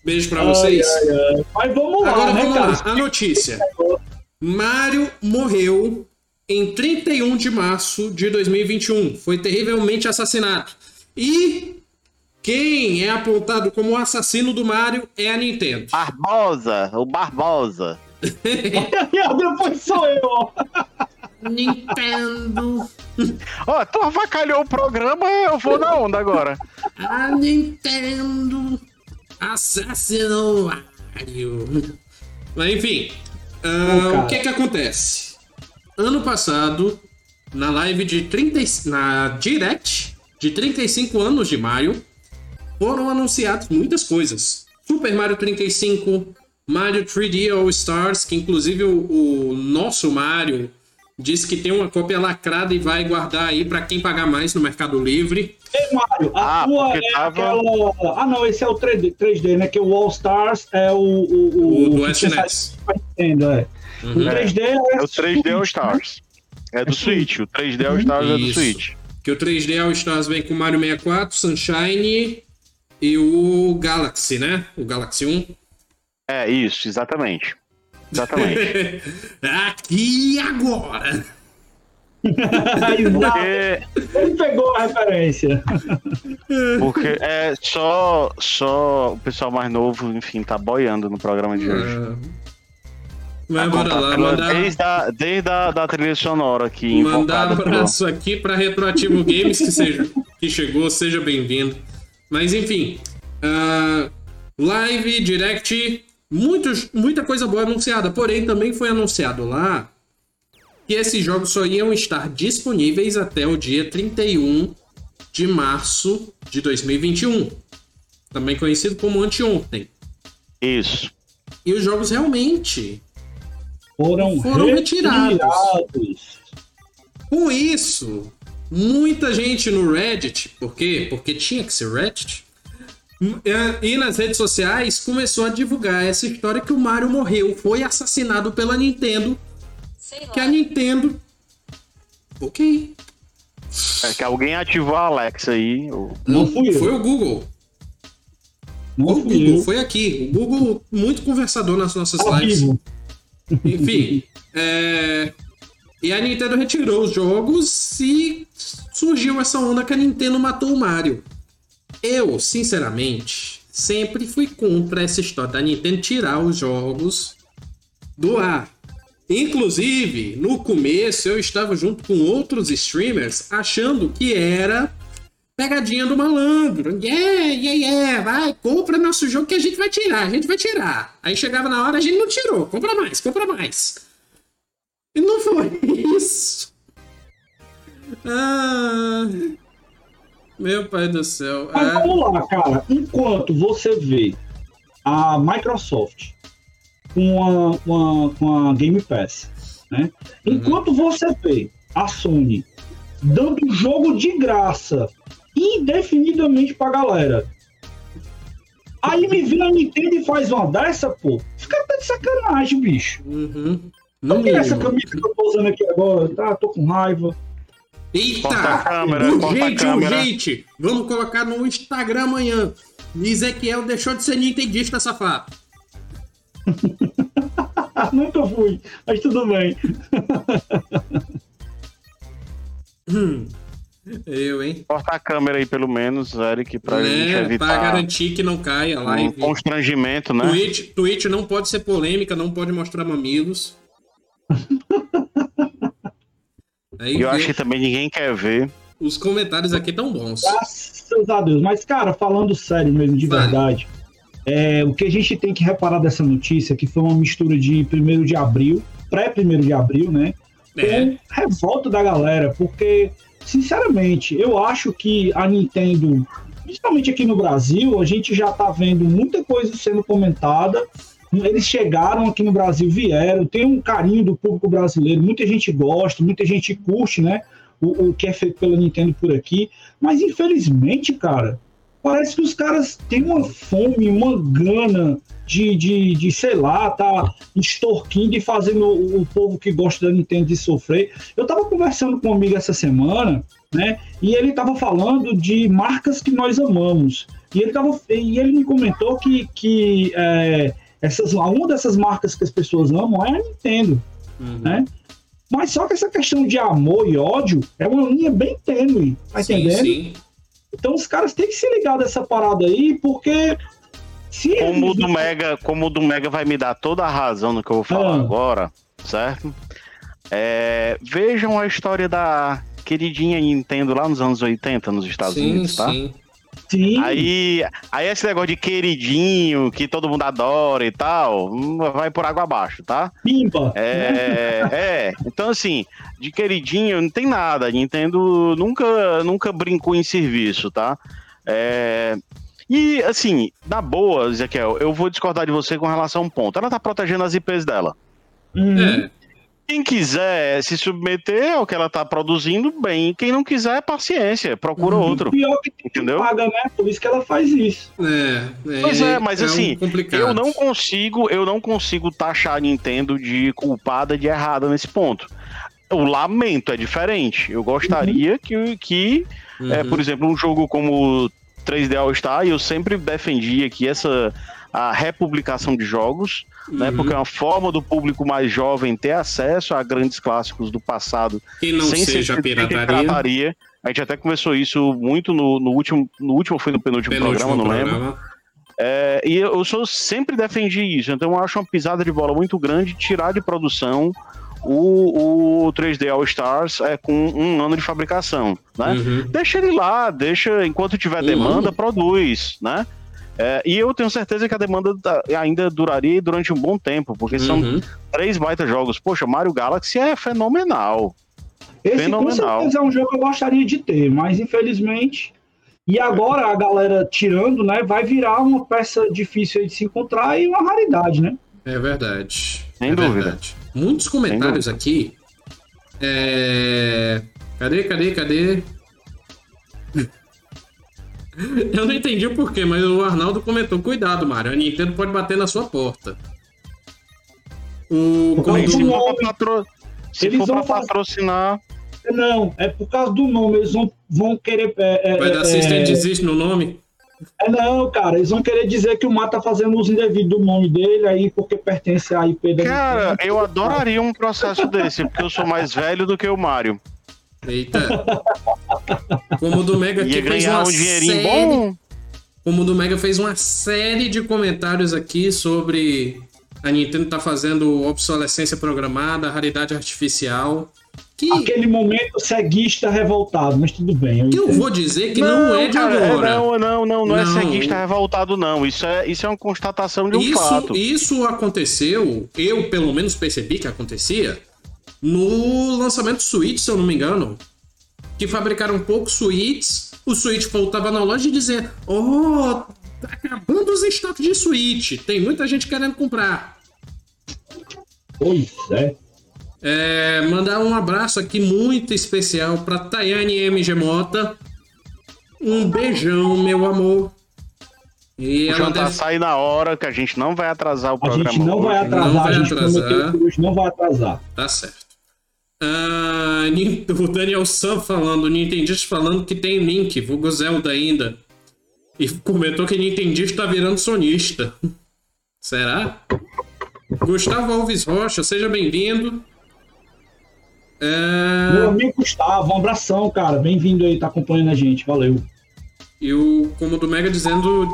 Beijo para vocês. Ai, ai. Mas vamos lá, Agora né, vamos cara? lá. A notícia. Mário morreu em 31 de março de 2021. Foi terrivelmente assassinado. E quem é apontado como o assassino do Mario é a Nintendo. Barbosa, o Barbosa. Depois sou eu, ó. Nintendo. Ó, tu avacalhou o programa, eu vou na onda agora. A Nintendo assassinou o Mario. Mas enfim, ah, cara. o que que acontece? Ano passado, na live de 30, e- na Direct de 35 anos de Mario, foram anunciadas muitas coisas. Super Mario 35, Mario 3D All Stars, que inclusive o, o nosso Mario disse que tem uma cópia lacrada e vai guardar aí pra quem pagar mais no Mercado Livre. Ei, Mário, a Ah, tua porque é tava- aquela. Ah, não, esse é o 3D, 3D, né? Que o All Stars é o. O, O do SNES. Nintendo, é. O 3D é, É o 3D All Stars. É do É Switch. O 3D All Stars é do Isso. Switch. Que o 3D All Stars vem com o Mario 64, Sunshine e o Galaxy, né? O Galaxy 1. É, isso, exatamente. Exatamente. Aqui e agora! Porque, Ele pegou a referência. porque é só, só o pessoal mais novo, enfim, tá boiando no programa de hoje. Ah, Mas Tá bora lá, mandar, Desde, a, desde a da trilha sonora aqui, mandar pelo- abraço aqui pra Retroativo Games que, seja, que chegou, seja bem-vindo. Mas enfim, ah, live, direct, muitos, muita coisa boa anunciada. Porém, também foi anunciado lá que esses jogos só iam estar disponíveis até o dia 31 de março de 2021. Também conhecido como anteontem. Isso. E os jogos realmente Foram, Foram retirados. retirados. Com isso, muita gente no Reddit, por quê? Porque tinha que ser Reddit, e nas redes sociais começou a divulgar essa história que o Mario morreu, foi assassinado pela Nintendo, Sei que a. Nintendo. Ok. É que alguém ativou a Alexa aí. ou- Não fui eu. Foi o Google. Não o fui Google, eu. foi aqui. O Google, muito conversador nas nossas Ao lives. vivo. Enfim, é... e a Nintendo retirou os jogos e surgiu essa onda que a Nintendo matou o Mario. Eu, sinceramente, sempre fui contra essa história da Nintendo tirar os jogos do ar. Inclusive, no começo eu estava junto com outros streamers achando que era pegadinha do malandro. Yeah, yeah, yeah, vai, compra nosso jogo que a gente vai tirar, a gente vai tirar. Aí chegava na hora, a gente não tirou, compra mais, compra mais. E não foi isso. Ah, meu pai do céu. Mas É, vamos lá, cara. Enquanto você vê a Microsoft com a, com a, com a Game Pass, né? Enquanto você vê a Sony dando jogo de graça indefinidamente pra galera. Aí me vem a Nintendo e faz uma dessa, pô. Fica até de sacanagem, bicho. uhum. Não tem essa camisa que eu tô usando aqui agora, tá? Tô com raiva. Eita! Corta a câmera, a urgente, urgente! Vamos colocar no Instagram amanhã. Ezequiel deixou de ser nintendista, safado. Nunca fui, mas tudo bem. Eu, hein? Corta a câmera aí, pelo menos, Eric, pra gente Né? Pra evitar garantir que não caia a um live. constrangimento, né? Twitch, Twitch não pode ser polêmica, não pode mostrar mamilos. Aí E eu acho que também ninguém quer ver. os comentários aqui tão bons. Graças a Deus. Mas, cara, falando sério mesmo, de Vale. verdade, é, o que a gente tem que reparar dessa notícia, que foi uma mistura de 1 de abril, pré-1 de abril, né? É. Com revolta da galera, porque, sinceramente, eu acho que a Nintendo, principalmente aqui no Brasil, a gente já tá vendo muita coisa sendo comentada. Eles chegaram aqui no Brasil, vieram, tem um carinho do público brasileiro, muita gente gosta, muita gente curte, né? O, o que é feito pela Nintendo por aqui. Mas infelizmente, cara, parece que os caras têm uma fome, uma gana de, de, de sei lá, tá extorquindo e fazendo o, o povo que gosta da Nintendo de sofrer. Eu tava conversando com um amigo essa semana, né? E ele tava falando de marcas que nós amamos. E ele, tava, e ele me comentou que, que é, essas, uma dessas marcas que as pessoas amam é a Nintendo. Uhum. né? Mas só que essa questão de amor e ódio é uma linha bem tênue, tá Sim, entendendo? sim. Então os caras têm que se ligar dessa parada aí, porque Se como o eles do não- Mega, como o do Mega vai me dar toda a razão no que eu vou falar Ah. agora, certo? É, vejam a história da queridinha Nintendo lá nos anos 80 nos Estados sim, Unidos, tá? sim. Sim, Aí, aí esse negócio de queridinho, que todo mundo adora e tal, hum, vai por água abaixo, tá? pimba. É, é, então assim, de queridinho não tem nada. A Nintendo nunca, nunca brincou em serviço, tá? É, e assim, na boa, Ezequiel, eu vou discordar de você com relação a um ponto. Ela tá protegendo as IPs dela. Uhum. É, Quem quiser se submeter ao que ela tá produzindo, bem. Quem não quiser, paciência, procura Uhum. outro. Pior que tem Entendeu? que paga, né? Por isso que ela faz isso. é, Pois é, mas um assim, complicado. Eu não consigo, eu não consigo taxar a Nintendo de culpada de errada nesse ponto. O lamento é diferente. Eu gostaria que, que é, Uhum. por exemplo, um jogo como 3D All Star, eu sempre defendia que essa a republicação de jogos, né, Uhum. porque é uma forma do público mais jovem ter acesso a grandes clássicos do passado que não sem seja ser pirataria. pirataria. A gente até conversou isso muito no, no último, no último foi no penúltimo, Penúltimo programa, não lembro. programa. É, e eu sou, sempre defendi isso, então eu acho uma pisada de bola muito grande tirar de produção o, o 3D All Stars é, com um ano de fabricação, né? Uhum. Deixa ele lá, deixa, enquanto tiver Um demanda, produz, né? É, e eu tenho certeza que a demanda da- ainda duraria durante um bom tempo, porque são Uhum. três baita jogos. Poxa, Mario Galaxy é fenomenal. Esse Fenomenal. com certeza é um jogo que eu gostaria de ter, mas infelizmente. E agora a galera tirando, né? Vai virar uma peça difícil de se encontrar e uma raridade, né? É verdade. Sem é dúvida. verdade. Muitos comentários aqui. É... Cadê, cadê, cadê? Eu não entendi o porquê, mas o Arnaldo comentou: cuidado, Mário, a Nintendo pode bater na sua porta. O causa Se for nome. pra, patro... Se Eles for pra vão fazer- patrocinar, Não, é por causa do nome. Eles vão, vão querer. É, é, vai dar é, assistente desiste no nome? é, não, cara, eles vão querer dizer que o Mar tá fazendo uso indevido do nome dele aí porque pertence à IP da Cara, Nintendo. eu adoraria um processo desse, porque eu sou mais velho do que o Mario. Eita. Como o do Mega aqui fez uma um série... bom. Como o do Mega fez uma série de comentários aqui sobre a Nintendo tá fazendo obsolescência programada, raridade artificial. Que Aquele momento ceguista revoltado, mas tudo bem. Eu eu entendo. vou dizer que não, é de cara, agora. Não, não, não, não é Não. ceguista revoltado, não. Isso é, isso é uma constatação de um isso, fato. isso aconteceu, eu pelo menos percebi que acontecia, no lançamento do Switch, se eu não me engano. Que fabricaram poucos Switches, o Switch voltava na loja e dizia: Oh, tá acabando os estoques de Switch, tem muita gente querendo comprar. Pois é. É, mandar um abraço aqui muito especial pra Tayane MG Mota. Um beijão, meu amor. E O ela jantar deve... sai na hora, que a gente não vai atrasar o A programa. gente não vai hoje. atrasar, Não vai a gente atrasar. prometeu que hoje não vai atrasar. Tá certo. Nin- o Daniel Sam falando, o Nintendista falando que tem Link, vulgo Zelda ainda. E comentou que Nintendista tá virando sonista. Será? Gustavo Alves Rocha, seja bem-vindo. É, Meu amigo Gustavo, um abração, cara. Bem-vindo aí, tá acompanhando a gente. Valeu. E o como do Mega dizendo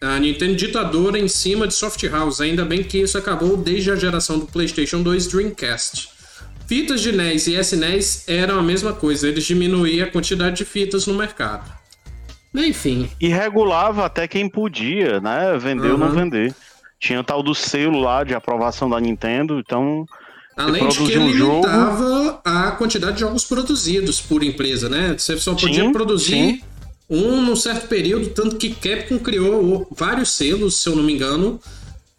a Nintendo ditadora em cima de Soft House. Ainda bem que isso acabou desde a geração do PlayStation 2 Dreamcast. Fitas de NES e SNES eram a mesma coisa, eles diminuíam a quantidade de fitas no mercado. Enfim, E regulava até quem podia, né? Vender ou não Uhum. vender. Tinha o tal do selo lá de aprovação da Nintendo, então. além de que um jogo- limitava a quantidade de jogos produzidos por empresa, né? Você só podia Sim, produzir sim. um num certo período, tanto que Capcom criou vários selos, se eu não me engano,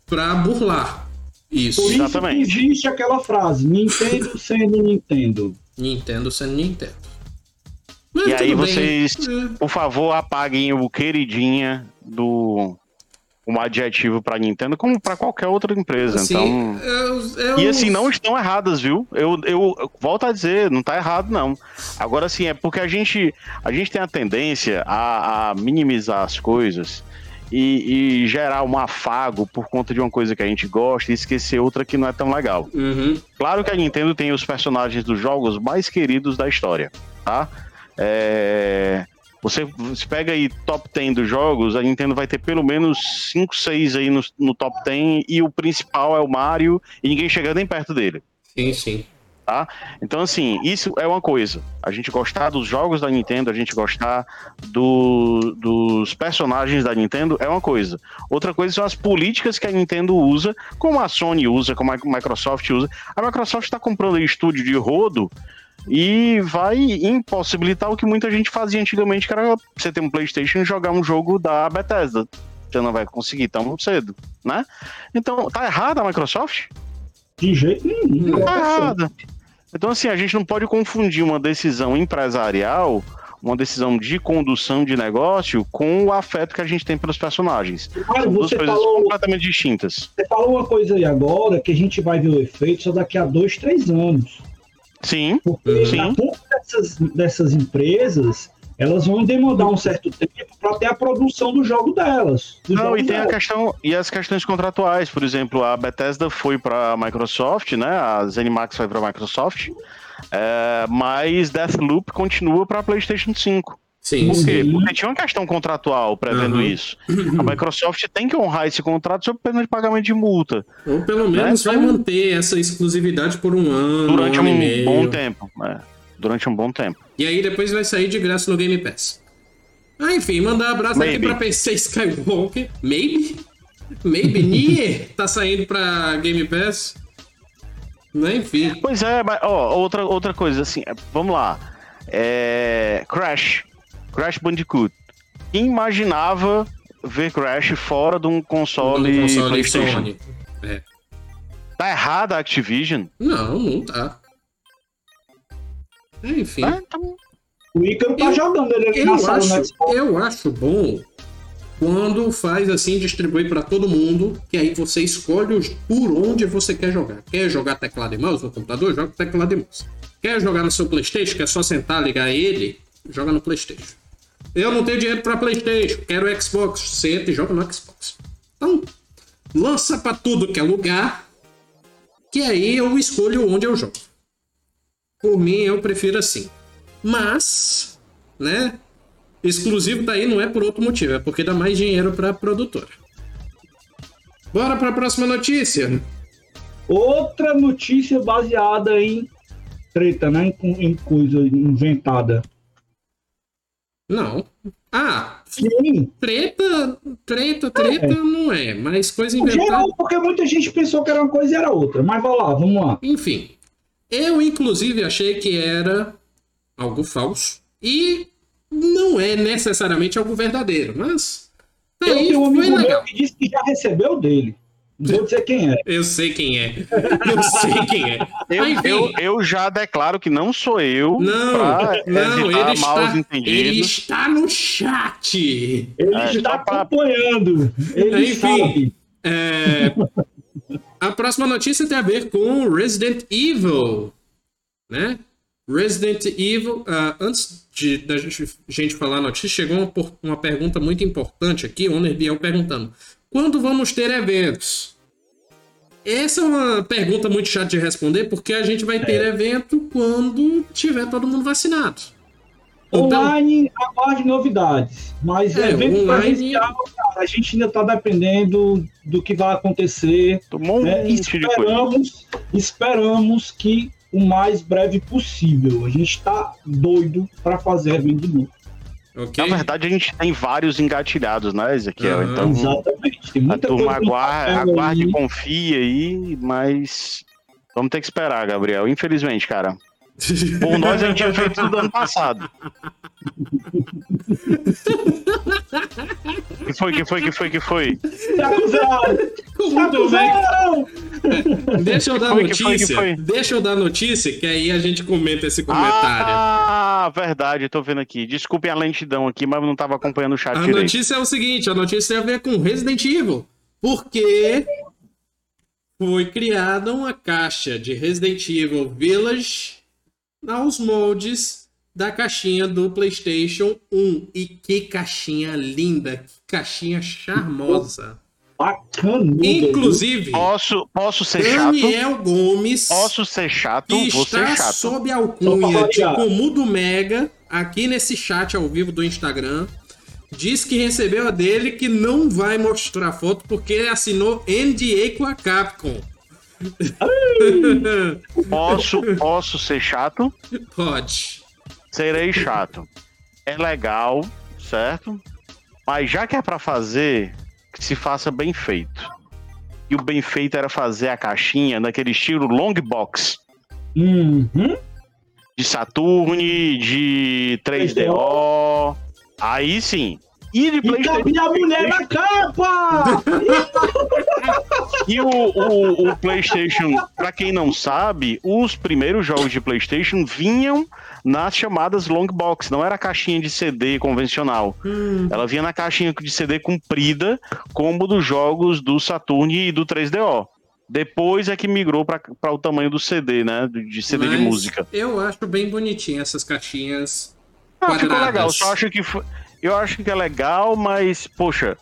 para burlar isso. Por isso que Exatamente. existe aquela frase: Nintendo sendo Nintendo. Nintendo sendo Nintendo. Mas E aí bem. vocês, É, por favor, apaguem o queridinha do um adjetivo pra Nintendo, como pra qualquer outra empresa. assim, então. eu- eu- E assim, não estão erradas, viu? Eu, eu, eu volto a dizer, não tá errado, não. Agora, assim, é porque a gente, a gente tem a tendência a, a minimizar as coisas e, e gerar um afago por conta de uma coisa que a gente gosta e esquecer outra que não é tão legal. Uhum. Claro que a Nintendo tem os personagens dos jogos mais queridos da história, tá? É, Você se pega aí top 10 dos jogos, a Nintendo vai ter pelo menos 5, 6 aí no, no top 10 e o principal é o Mario e ninguém chega nem perto dele. Sim, sim. Tá? Então, assim, isso é uma coisa. A gente gostar dos jogos da Nintendo, a gente gostar do, dos personagens da Nintendo é uma coisa. Outra coisa são as políticas que a Nintendo usa, como a Sony usa, como a Microsoft usa. A Microsoft está comprando estúdio de rodo e vai impossibilitar o que muita gente fazia antigamente, que era você ter um PlayStation e jogar um jogo da Bethesda. Você não vai conseguir tão cedo, né? Então, tá errada a Microsoft? De jeito nenhum. Tá errada. Então, assim, a gente não pode confundir uma decisão empresarial, uma decisão de condução de negócio, com o afeto que a gente tem pelos personagens. Mas São duas coisas falou, completamente distintas. você falou uma coisa aí agora que a gente vai ver o efeito só daqui a dois, três anos. Sim, Porque Sim. a ponto dessas, dessas empresas, elas vão demandar um certo tempo para ter a produção do jogo delas. do Não, jogo e tem a delas. questão e as questões contratuais, por exemplo, a Bethesda foi para a Microsoft, né? A ZeniMax foi para a Microsoft, é, mas Deathloop continua para PlayStation 5. Sim, Por quê? Sim. Porque tinha uma questão contratual prevendo Uhum. isso. A Microsoft tem que honrar esse contrato sob pena de pagamento de multa Ou pelo menos Né? vai manter essa exclusividade por um ano, durante um ano e um meio. bom tempo. né? Durante um bom tempo. E aí depois vai sair de graça no Game Pass. Ah, enfim, mandar um abraço aqui Maybe. pra PC Skywalker. Maybe? Maybe Nier tá saindo pra Game Pass. Né, enfim. Pois é, mas ó, outra, outra coisa, assim, é, vamos lá. É, Crash. Crash Bandicoot. Quem imaginava ver Crash fora de um console, No console PlayStation? É. Tá errada a Activision? Não, não tá. É, Enfim. É, então, O Ícaro tá Eu- jogando ele na Eu sala, né? acho, eu acho bom quando faz assim, distribui pra todo mundo, que aí você escolhe os- por onde você quer jogar. Quer jogar teclado e mouse no computador? Joga teclado e mouse. Quer jogar no seu Playstation, que é só sentar, ligar ele, joga no Playstation. Eu não tenho dinheiro pra Playstation, quero Xbox, senta e joga no Xbox. Então, lança pra tudo que é lugar, que aí eu escolho onde eu jogo. Por mim, eu prefiro assim. Mas, né? Exclusivo daí não é por outro motivo, é porque dá mais dinheiro pra produtora. Bora pra próxima notícia. Outra notícia baseada em treta, né? Em, em coisa inventada. Não. Ah, Sim, treta, treta, treta não é, mas coisa inventada. geral, porque muita gente pensou que era uma coisa e era outra. Mas vai lá, vamos lá. Enfim, eu inclusive achei que era algo falso e não é necessariamente algo verdadeiro, mas Eu aí tenho um amigo legal. meu que disse que já recebeu dele. Não vou dizer quem é. Eu sei quem é. Eu sei quem é. eu, eu, eu já declaro que não sou eu Não, não, ele está, ele está no chat. Ele É, está pra- acompanhando. Ele Enfim. sabe. É, a próxima notícia tem a ver com Resident Evil, né? Resident Evil. ah, antes de da gente, gente falar a notícia, chegou uma, uma pergunta muito importante aqui, o Biel perguntando: quando vamos ter eventos? Essa é uma pergunta muito chata de responder, porque a gente vai ter evento quando tiver todo mundo vacinado. Então, Online, aguarde novidades. Mas É, evento online- presencial, cara, a gente ainda está dependendo do que vai acontecer. Tomou um né? monte de coisa. Esperamos, esperamos que o mais breve possível. A gente está doido para fazer evento de novo. ok? Na verdade, a gente tem vários engatilhados, né, Ezequiel? Aham. Então, Exatamente. Tem a muita turma coisa no aguarde, aguarde aí. e confia aí, mas vamos ter que esperar, Gabriel. Infelizmente, cara. Por nós, a gente tinha feito tudo ano passado. que foi, que foi, que foi, que foi? Me Muito bem. acusaram! Deixa eu dar Foi que foi, notícia. que foi? Deixa eu dar notícia, que aí a gente comenta esse comentário. Ah, verdade, tô vendo aqui. Desculpem a lentidão aqui, mas não tava acompanhando o chat a direito. notícia é o seguinte: a notícia tem a ver com Resident Evil. Porque foi criada uma caixa de Resident Evil Village aos moldes da caixinha do PlayStation 1. E que caixinha linda, que caixinha charmosa. Bacanudo. Inclusive, Posso, posso ser chato? Daniel Gomes Posso ser chato? que Vou ser está chato. sob a alcunha de. Comudo Mega, aqui nesse chat ao vivo do Instagram, diz que recebeu a dele que não vai mostrar foto porque assinou NDA com a Capcom. Posso, posso ser chato? Pode. Serei chato. É legal, certo? Mas já que é pra fazer, que se faça bem feito. E o bem feito era fazer a caixinha naquele estilo long box. Uhum. De Saturn, de 3DO. Aí sim. E de E PlayStation. cabia a mulher na capa! E o, o, o PlayStation, pra quem não sabe, os primeiros jogos de PlayStation vinham nas chamadas long box, não era a caixinha de CD convencional. Ela vinha na caixinha de CD comprida, como dos jogos do Saturn e do 3DO. Depois é que migrou pra pra o tamanho do CD, né? De CD de Mas música. Eu acho bem bonitinho essas caixinhas. Ah, ficou legal. Só acho que foi- eu acho que é legal, mas poxa,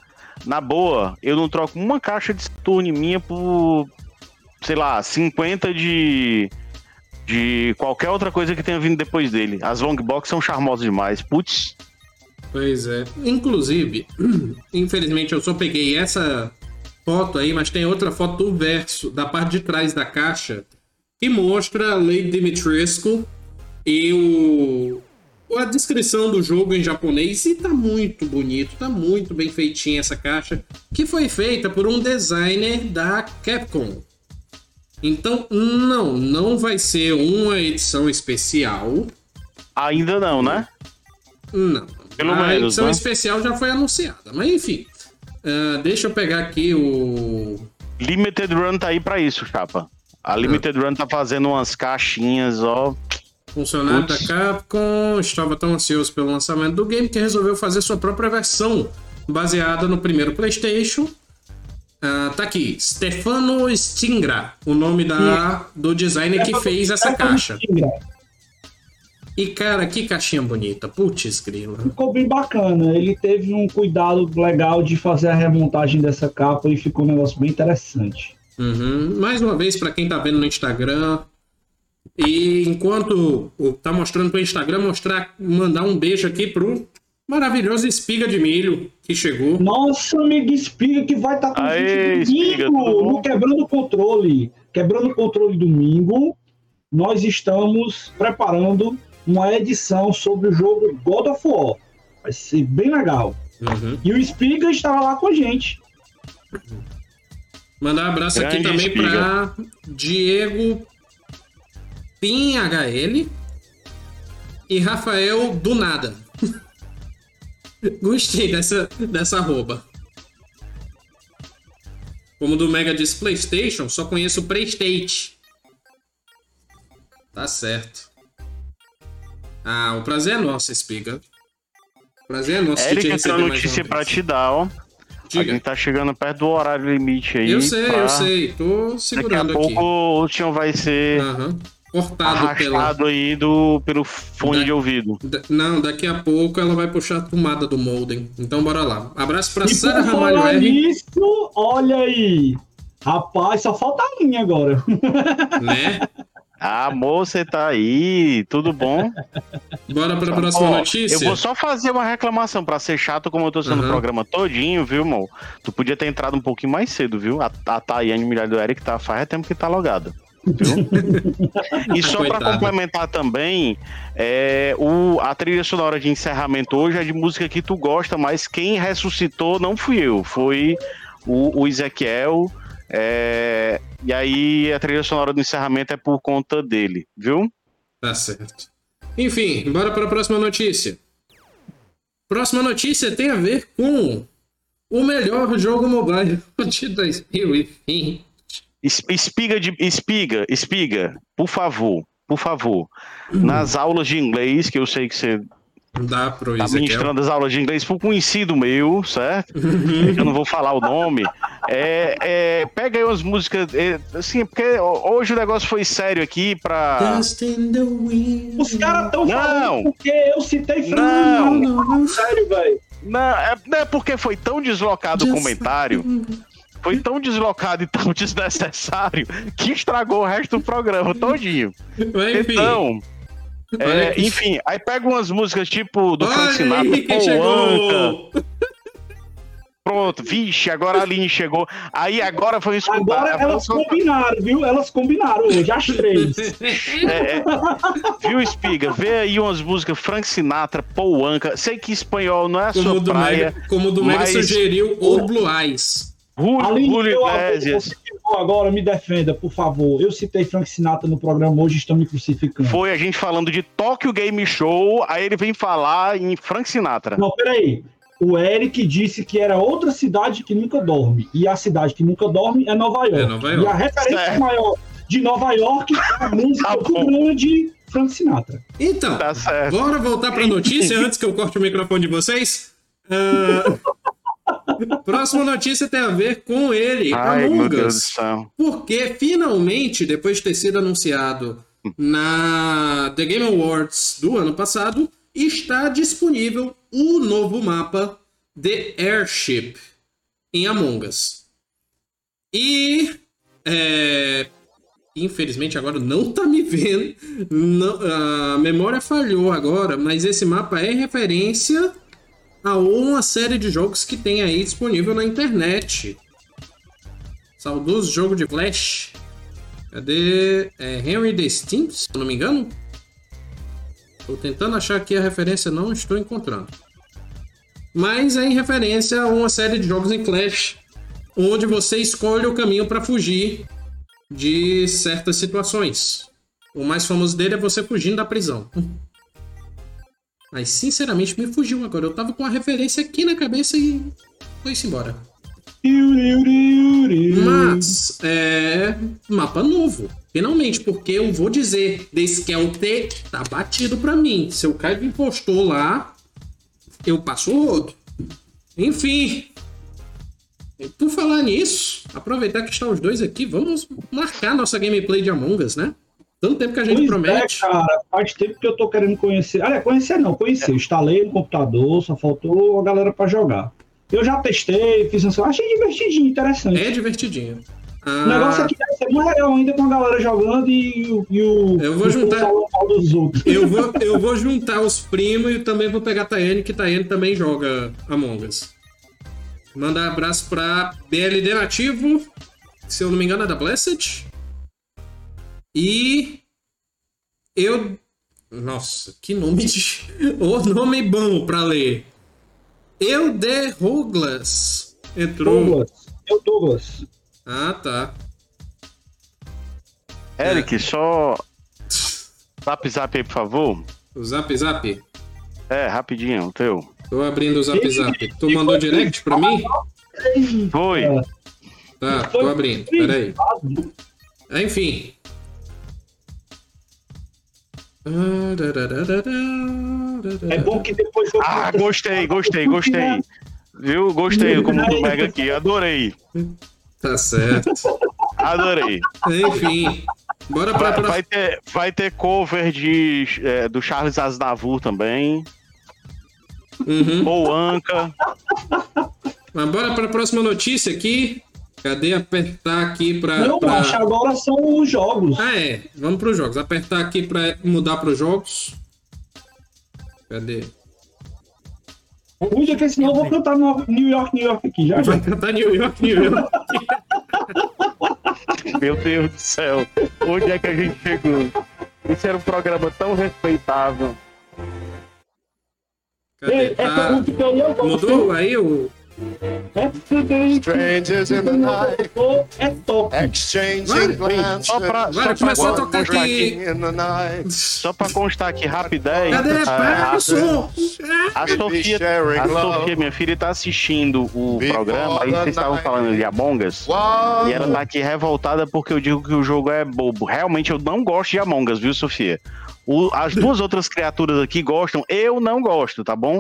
na boa, eu não troco uma caixa de Saturn minha por sei lá, 50 de de qualquer outra coisa que tenha vindo depois dele. As long box são charmosas demais. Putz, Pois é. Inclusive, infelizmente eu só peguei essa foto aí, mas tem outra foto do verso, da parte de trás da caixa, que mostra Lady Dimitrescu e o a descrição do jogo em japonês e tá muito bonito, tá muito bem feitinha essa caixa, que foi feita por um designer da Capcom. Então, não, não vai ser uma edição especial, ainda não, né? não. Pelo a menos, edição né? especial já foi anunciada. Mas enfim. Ah, deixa eu pegar aqui o. Limited Run tá aí pra isso, chapa. A Limited Run tá fazendo umas caixinhas, ó. Funcionário Putz. da Capcom estava tão ansioso pelo lançamento do game que resolveu fazer sua própria versão, baseada no primeiro PlayStation. Ah, tá aqui, Stefano Stingra, o nome da, do designer que fez essa caixa. E cara, que caixinha bonita, putz grila. Ficou bem bacana. Ele teve um cuidado legal de fazer a remontagem dessa capa e ficou um negócio bem interessante. Uhum. Mais uma vez, para quem tá vendo no Instagram. E enquanto o- tá mostrando pro Instagram, mostrar, mandar um beijo aqui pro maravilhoso espiga de milho que chegou. Nossa, amigo Espiga que vai estar com a Aê, gente Espiga, domingo bom? no Quebrando o Controle. Quebrando o Controle domingo, nós estamos preparando uma edição sobre o jogo God of War. Vai ser bem legal. Uhum. E o Espiga estava lá com a gente. Mandar um abraço aqui Grande também espiga. pra Diego PinHL e Rafael do nada. Gostei dessa, dessa arroba. Como do Mega diz PlayStation, só conheço o Playstation. Tá certo. Ah, o prazer é nosso, Espiga. O prazer é nosso Eric tem receber uma notícia uma pra vez. te dar, ó. A Diga. gente tá chegando perto do horário limite aí. Eu sei, pra- eu sei. Tô Daqui a segurando pouco aqui. o Tião vai ser Aham. Cortado pela. arrastado aí do, pelo fone Da- de ouvido. Da- Não, daqui a pouco ela vai puxar a tomada do modem. Então bora lá. Abraço pra E Sara Ramalho falar R. nisso, olha aí. Rapaz, só falta a linha agora. Né? Ah, moça, tá aí, tudo bom? Bora pra próxima Ó, notícia. Eu vou só fazer uma reclamação pra ser chato, como eu tô sendo Aham. o programa todinho, viu, irmão? Tu podia ter entrado um pouquinho mais cedo, viu? A, a Tayane Milhar do Eric tá faz tempo que tá logada. E só pra Coitada. complementar também, é, o, a trilha sonora de encerramento hoje é de música que tu gosta, mas quem ressuscitou não fui eu, foi o, o Ezequiel. é, e aí a trilha sonora do encerramento é por conta dele, viu? Tá certo. Enfim, bora pra próxima notícia. Próxima notícia tem a ver com o melhor jogo mobile de 2020. Es- Espiga de espiga, espiga, por favor, por favor. Nas aulas de inglês, que eu sei que você Dá pro tá ministrando as aulas de inglês por conhecido meu, certo? eu não vou falar o nome. É, é, pega aí umas músicas, é, assim, porque hoje o negócio foi sério aqui pra. Wind. Os caras tão Não. falando porque eu citei Não. Fernando. Sério, velho. Não, é, não é porque foi tão deslocado o Just comentário foi tão deslocado e tão desnecessário que estragou o resto do programa todinho. Mas, enfim, Então, é, que- enfim, aí pega umas músicas tipo do Frank Sinatra, Paul Anka, pronto, vixe, agora a Aline chegou. Aí agora foi escutar. Agora elas combinaram, viu? Elas combinaram hoje, as três. É, é, viu, Espiga? Vê aí umas músicas Frank Sinatra, Paul Anka. Sei que espanhol não é a Como o sua do praia. Mega, como o do Mega mas- sugeriu, o Blue Eyes. Julio, Iglesias. agora, me defenda, por favor. Eu citei Frank Sinatra no programa hoje, estão me crucificando. Foi a gente falando de Tokyo Game Show, aí ele vem falar em Frank Sinatra. Não, peraí. O Eric disse que era outra cidade que nunca dorme. E a cidade que nunca dorme é Nova York. É Nova York. E a referência Certo. maior de Nova York é a música Tá do bom. grande Frank Sinatra. Então, Tá certo. bora voltar pra notícia antes que eu corte o microfone de vocês. Ah, Próxima notícia tem a ver com ele, Ai, Among Us. Porque finalmente, depois de ter sido anunciado na The Game Awards do ano passado, está disponível o novo mapa The Airship em Among Us. E é, infelizmente agora não tá me vendo. Não- a memória falhou agora, mas esse mapa é referência a uma série de jogos que tem aí disponível na internet. Saudoso jogo de Flash. Cadê? É Henry the Steam, se não me engano? Tô tentando achar aqui a referência, não estou encontrando. Mas é em referência a uma série de jogos em Flash, onde você escolhe o caminho para fugir de certas situações. O mais famoso dele é você fugindo da prisão. Mas sinceramente me fugiu agora. Eu tava com a referência aqui na cabeça e foi-se embora. Mas é mapa novo. Finalmente, porque eu vou dizer, The Skelter tá batido pra mim. Se o Caio impostou lá, eu passo o rodo. Enfim. Por falar nisso, aproveitar que estão os dois aqui, vamos marcar nossa gameplay de Among Us, né? Tanto tempo que a gente Pois promete. É, cara, faz tempo que eu tô querendo conhecer. Olha, conhecer não, conhecer. Eu Instalei no computador, só faltou a galera pra jogar. Eu já testei, fiz um. Achei divertidinho, interessante. É divertidinho. O negócio Ah, aqui deve ser mais legal ainda com a galera jogando e, o- e o. Eu vou juntar- eu, vou, eu vou juntar os primos e também vou pegar a Tayane, que Tayane também joga Among Us. Mandar abraço pra BLD Nativo, se eu não me engano é da Blessed. E eu. Nossa, que nome de. O nome bom pra ler. Eu de Douglas entrou. Douglas. Eu, Douglas. Ah, tá. Eric, só. Zap zap aí, por favor. O Zap Zap. É, rapidinho, o teu. Tô abrindo o Zap Zap. Tu mandou direct pra mim? Foi. É. Tá, tô abrindo. Peraí. Ah, Enfim. É bom que depois eu. Ah, gostei, gostei, gostei. Viu? Gostei como do Mega aqui. Adorei. Tá certo. Adorei. Enfim. Bora pra próxima. vai ter, vai ter cover de, é, do Charles Aznavour também. Uhum. Ou Anca. Mas bora pra próxima notícia aqui. Cadê apertar aqui pra. Não, pra- acho agora são os jogos. Ah, é. Vamos pros jogos. Apertar aqui pra mudar pros jogos. Cadê? É que senão eu vou cantar no New York, New York aqui, já. Vai cantar New York, New York. Meu Deus do céu. Onde é que a gente chegou? Esse era um programa tão respeitável. Cadê? É, é Tá. que eu ia Mudou aí o. É Strangers in the night, É top. exchanging glances. Só pra, só pra, começou a tocar constar aqui. aqui. In the night, Só pra constar aqui rapidez. Cadê? Para o som! A Sofia, a Sofia, minha filha, tá assistindo o programa, aí vocês estavam falando de Among Us. Wow. E ela tá aqui revoltada porque eu digo que o jogo é bobo. Realmente eu não gosto de Among Us, viu, Sofia? O- as duas outras criaturas aqui gostam, eu não gosto, tá bom?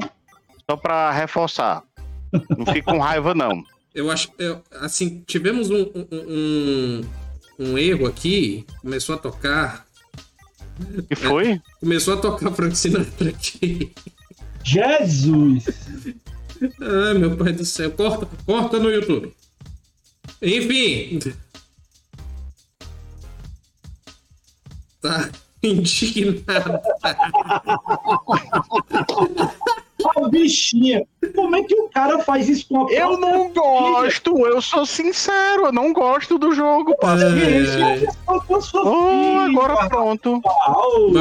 Só pra reforçar. Não fique com raiva, não. Eu acho. eu- assim, tivemos um, um, um, um erro aqui. Começou a tocar. E foi? Começou a tocar Frank Sinatra aqui. Jesus! Ai, meu pai do céu. Corta, corta no YouTube. Enfim. Tá indignado. A bichinha. Como é que o cara faz isso com a Eu não gosto, eu sou sincero, eu não gosto do jogo, paciência. É. Oh, agora pronto.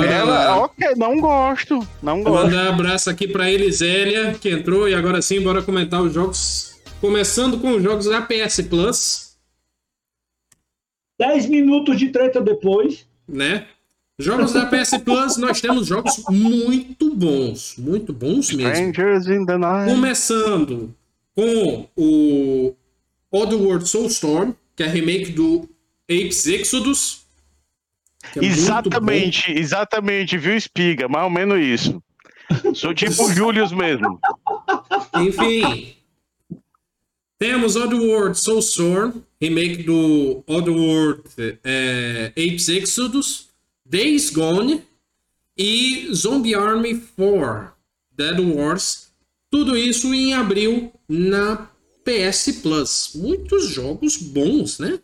Ela, ok, não gosto, não Vou gosto. mandar um abraço aqui pra Elisélia, que entrou, e agora sim, bora comentar os jogos. Começando com os jogos da PS Plus, 10 minutos de treta depois. né? Jogos da PS Plus, nós temos jogos muito bons, muito bons mesmo. Começando com o Oddworld Soulstorm, que é remake do Apes Exodus. é Exatamente, exatamente, viu, Espiga? Mais ou menos isso. Sou tipo Julius mesmo. Enfim. Temos Oddworld Soulstorm, remake do Oddworld é, Apes Exodus, Days Gone e Zombie Army 4 Dead Wars. Tudo isso em abril na PS Plus. Muitos jogos bons, né?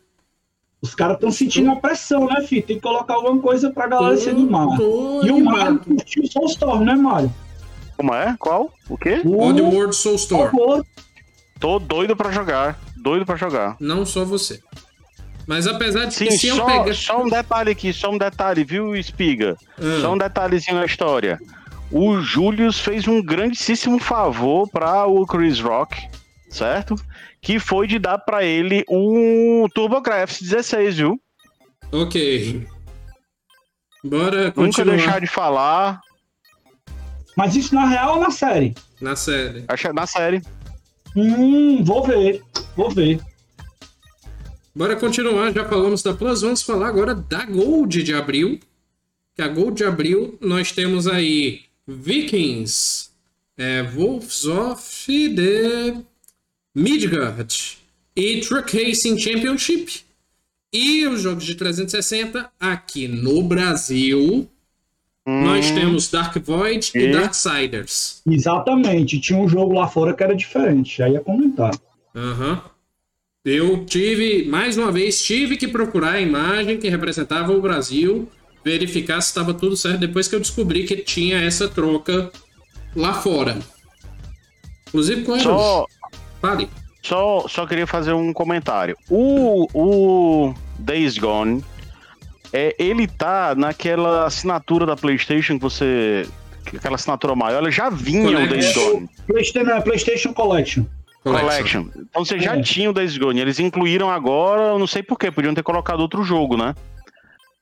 Os caras estão sentindo a pressão, né, filho? Tem que colocar alguma coisa pra galera se animar. Tô E o Mario curtiu o Soulstorm, né, Mario? Como é? Qual? O quê? O Oddworld Soulstorm. Tô doido pra jogar. Doido pra jogar. Não só você. Mas apesar de Sim, que se eu só, pegar. só um detalhe aqui, só um detalhe, viu, Espiga? Ah. Só um detalhezinho na história. O Julius fez um grandíssimo favor para o Chris Rock, certo? Que foi de dar para ele um TurboGrafx 16, viu? Ok. Bora Nunca continuar deixar de falar. Mas isso na real ou na série? na série. Acho- Na série. Hum, vou ver. Vou ver. Bora continuar, já falamos da Plus, vamos falar agora da Gold de abril. Que a Gold de abril nós temos aí Vikings, é, Wolves of the Midgard e Truck Racing Championship. E os jogos de 360 aqui no Brasil. Nós temos Dark Void e E? Darksiders. Exatamente. Tinha um jogo lá fora que era diferente. Já ia comentar. Aham. Eu tive, mais uma vez, tive que procurar a imagem que representava o Brasil, verificar se estava tudo certo depois que eu descobri que tinha essa troca lá fora. Inclusive com Só, Fale. só, só queria fazer um comentário. O, o Days Gone, é, ele tá naquela assinatura da PlayStation que você. Aquela assinatura maior, ela já vinha o Days Gone. PlayStation, PlayStation Collection. Collection. Então você já É. tinha o Days Gone. Eles incluíram agora, eu não sei porquê, podiam ter colocado outro jogo, né?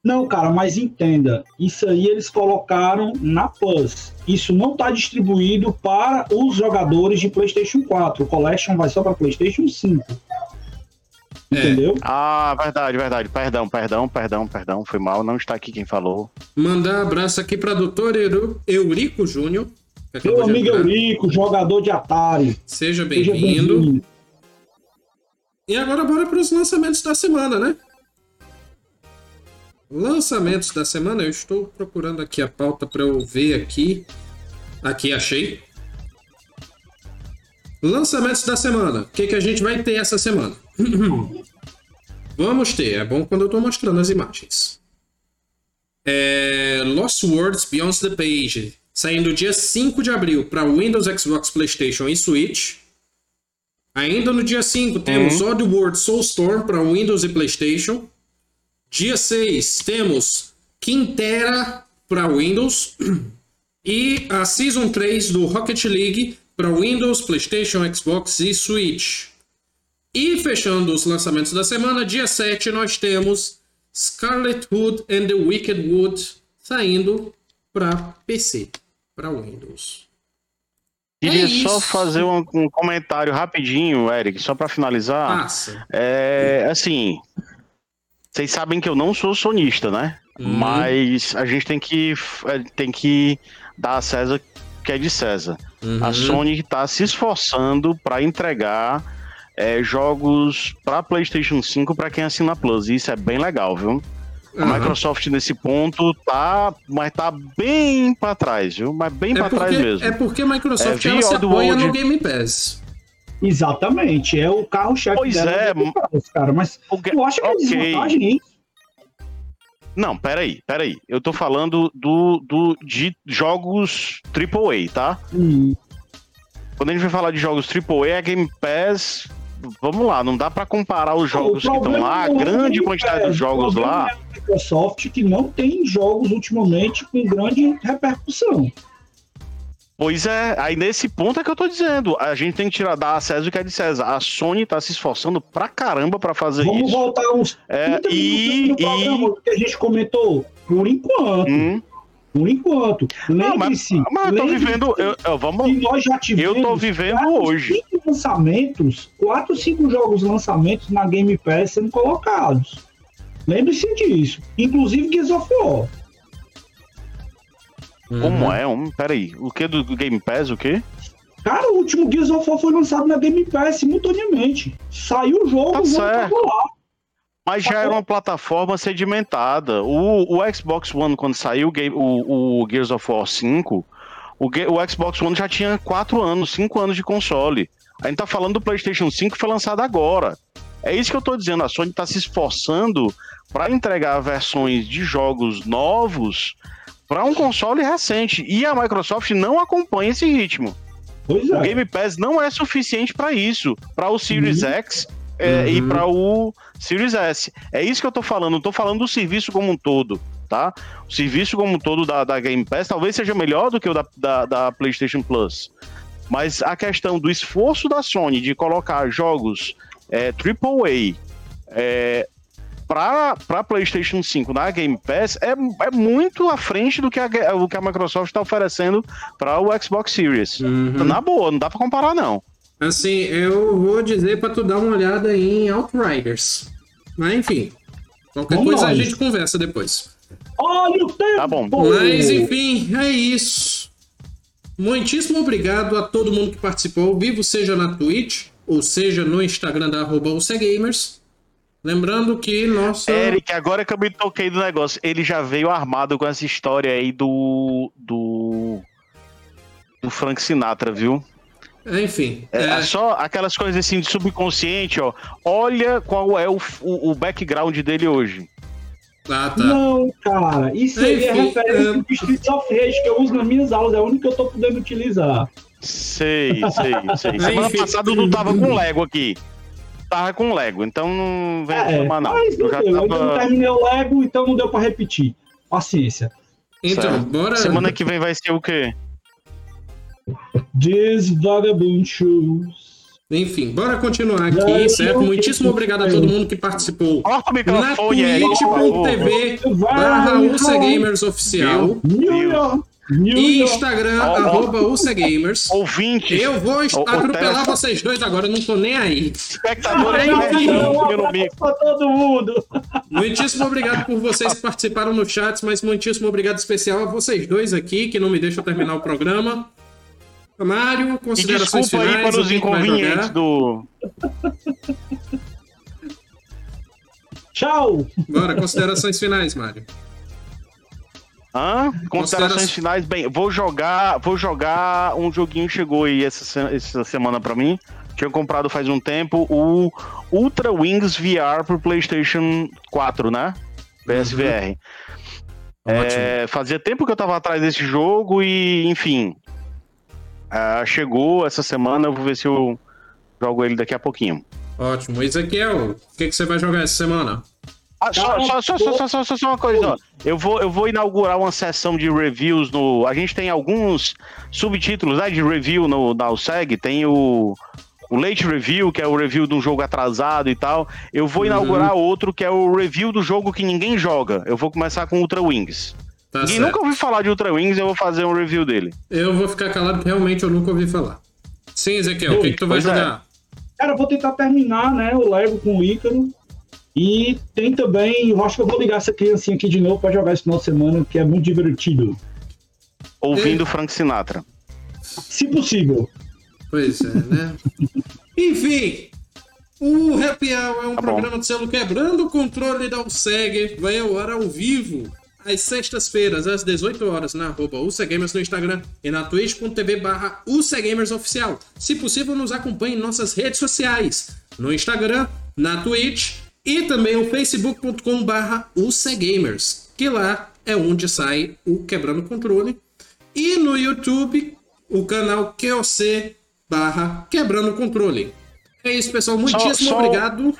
Não, cara, mas entenda, isso aí eles colocaram na Plus. Isso não está distribuído para os jogadores de PlayStation 4. O Collection vai só para PlayStation 5. É. Entendeu? Ah, verdade, verdade. Perdão, perdão, perdão, perdão. Foi mal, não está aqui quem falou. Mandar abraço aqui para doutor Eurico Júnior. Meu amigo. Eurico, jogador de Atari. Seja bem-vindo. bem-vindo. E agora bora para os lançamentos da semana, né? Lançamentos da semana, eu estou procurando aqui a pauta para eu ver aqui. Aqui achei. Lançamentos da semana. O que, que a gente vai ter essa semana? Vamos ter, é bom quando eu estou mostrando as imagens. É, Lost Words Beyond the Page, saindo dia 5 de abril para Windows, Xbox, PlayStation e Switch. Ainda no dia 5 temos Oddworld Soulstorm para Windows e PlayStation. Dia 6 temos Quintera para Windows. E a Season 3 do Rocket League para Windows, PlayStation, Xbox e Switch. E fechando os lançamentos da semana, dia 7 nós temos Scarlet Hood and the Wicked Wood saindo para PC, para Windows. Queria É só fazer um, um comentário rapidinho, Eric, só para finalizar. Passa. É, assim, vocês sabem que eu não sou sonista, né? Uhum. Mas a gente tem que, é, tem que dar a César o que é de César. Uhum. A Sony está se esforçando para entregar é, jogos para PlayStation 5 para quem assina Plus. E isso é bem legal, viu? A Uhum. Microsoft nesse ponto tá, mas tá bem para trás, viu? Mas bem É para trás mesmo. é porque a Microsoft É, ela se apoia no Game Pass. Exatamente, é o carro-chefe Pois dela, é, Game Pass, cara, mas O que- eu acho que é ok. desvantagem, hein? Não, peraí, peraí. Eu tô falando do, do, de jogos AAA, tá? Hum, Quando a gente vai falar de jogos AAA, a Game Pass. Vamos lá, não dá pra comparar os jogos que estão lá, a é grande o quantidade de Pass, jogos lá. é a Microsoft que não tem jogos ultimamente com grande repercussão. Pois é, aí nesse ponto é que eu tô dizendo. A gente tem que tirar da a César o que é de César. A Sony tá se esforçando pra caramba pra fazer Vamos isso. voltar uns É, 30 e- minutos no programa que a gente comentou. Por enquanto, Hum, por enquanto. Não, mas, Lembre-se, mas eu tô vivendo. Eu, eu- vamos, que nós já tivemos eu tô vivendo quatro, hoje. cinco lançamentos, quatro, cinco jogos lançamentos na Game Pass sendo colocados. Lembre-se disso. Inclusive Gears of War. Como é? Um, peraí, o que do Game Pass? O quê? Cara, o último Gears of War foi lançado na Game Pass simultaneamente. Saiu o jogo, Tá o jogo lá. Mas já era uma plataforma sedimentada. O, o Xbox One, quando saiu o, o, Gears of War 5, o, o Xbox One já tinha 4 anos, 5 anos de console. A gente tá falando do PlayStation 5 que foi lançado agora. É isso que eu tô dizendo. A Sony tá se esforçando para entregar versões de jogos novos para um console recente. E a Microsoft não acompanha esse ritmo. Pois O é. Game Pass não é suficiente para isso, para o Series X é, e Uhum. para o Series S. É isso que eu tô falando, não tô falando do serviço como um todo, tá? O serviço como um todo da, da Game Pass talvez seja melhor do que o da, da, da PlayStation Plus. Mas a questão do esforço da Sony de colocar jogos é, AAA é, para PlayStation 5 na Game Pass é, é muito à frente do que a, o que a Microsoft está oferecendo para o Xbox Series. Uhum. Na boa, não dá pra comparar, não. Assim, eu vou dizer pra tu dar uma olhada em Outriders. Mas enfim, qualquer Vamos coisa lá, a gente. conversa depois. Olha o tempo! Tá bom. Mas enfim, é isso. Muitíssimo obrigado a todo mundo que participou, vivo seja na Twitch, ou seja no Instagram da arroba UCGamers. Lembrando que nossa. Eric, agora que eu me toquei do negócio, ele já veio armado com essa história aí do. do. do Frank Sinatra, viu? Enfim. É, é, só aquelas coisas assim de subconsciente, ó. Olha qual é o, o, o background dele hoje. Ah, tá. Não, cara, isso aí é referência é- do Streets of Rage que eu uso nas minhas aulas, é a única que eu tô podendo utilizar. Sei, sei, sei. Semana Enfim. passada o Dudu tava com Lego aqui. Tava com Lego, então não vem É, reclamar, não. mas não Eu já deu, eu não tava. terminei o Lego, então não deu pra repetir. Paciência. Então, Certo. bora. Semana que vem vai ser o quê? Shoes. Enfim, bora continuar aqui, certo? Muitíssimo obrigado a todo mundo que participou. Corta o Na microfone, twitch.tv barra. UCGamers Oficial. E. Instagram, ó. arroba UCGamers. Ouvintes, Eu vou atropelar vocês dois agora, eu não tô nem aí. espectadores mico. pra todo mundo. Muitíssimo obrigado por vocês que participaram no chat, mas muitíssimo obrigado especial a vocês dois aqui, que não me deixam terminar o programa. Mário, E considerações desculpa aí finais, pelos que vai inconvenientes do. Tchau. Bora, considerações finais, Mário. Hã? Considera- Considerações finais. Bem, vou jogar. Vou jogar. Um joguinho que chegou aí essa, essa semana pra mim. Tinha comprado faz um tempo o Ultra Wings VR pro PlayStation 4, né? PSVR. É, fazia tempo que eu tava atrás desse jogo e, enfim. Ah, chegou essa semana, eu vou ver se eu jogo ele daqui a pouquinho. Ótimo. Ezequiel, o que, que você vai jogar essa semana? Ah, só, só, só, só, só, só, só uma coisa, ó. Eu vou, eu vou inaugurar uma sessão de reviews no. A gente tem alguns subtítulos né, de review no, USEG. Tem o, o Late Review, que é o review de um jogo atrasado e tal. Eu vou inaugurar outro, que é o review do jogo que ninguém joga. Eu vou começar com Ultra Wings. Tá Ninguém certo. nunca ouviu falar de Ultra Wings, eu vou fazer um review dele. Eu vou ficar calado porque realmente eu nunca ouvi falar. Sim, Ezequiel, o que, que tu vai é. jogar? Cara, eu vou tentar terminar, né, o Lego com o Ícaro. E tem também, eu acho que eu vou ligar essa criancinha aqui de novo pra jogar esse final de semana, que é muito divertido. Ouvindo Frank Sinatra. Se possível. Pois é, né? Enfim, o Happy Hour é um Tá bom. programa de selo quebrando o controle da USEG. Vai ao ar ao vivo às sextas-feiras, às 18 horas, na arroba UCGamers no Instagram e na twitch.tv barra Oficial. Se possível, nos acompanhe em nossas redes sociais, no Instagram, na Twitch e também o facebook.com barra UCGamers, que lá é onde sai o Quebrando Controle. E no YouTube, o canal QOC barra Quebrando Controle. É isso, pessoal. Muitíssimo só- obrigado.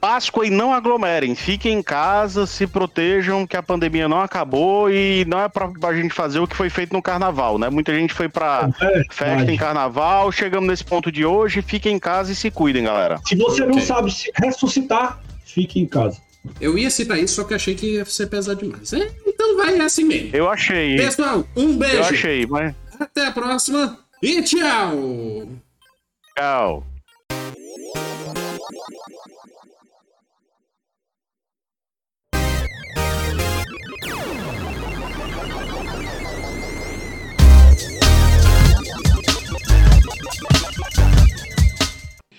Páscoa e não aglomerem. Fiquem em casa, se protejam, que a pandemia não acabou e não é pra, pra gente fazer o que foi feito no carnaval, né? Muita gente foi pra É, festa em carnaval, chegamos nesse ponto de hoje. Fiquem em casa e se cuidem, galera. Se você não Ok. sabe se ressuscitar, fique em casa. Eu ia citar isso, só que achei que ia ser pesado demais. É, então vai assim mesmo. Eu achei. Pessoal, um beijo. Eu achei, mas Até a próxima e tchau! tchau.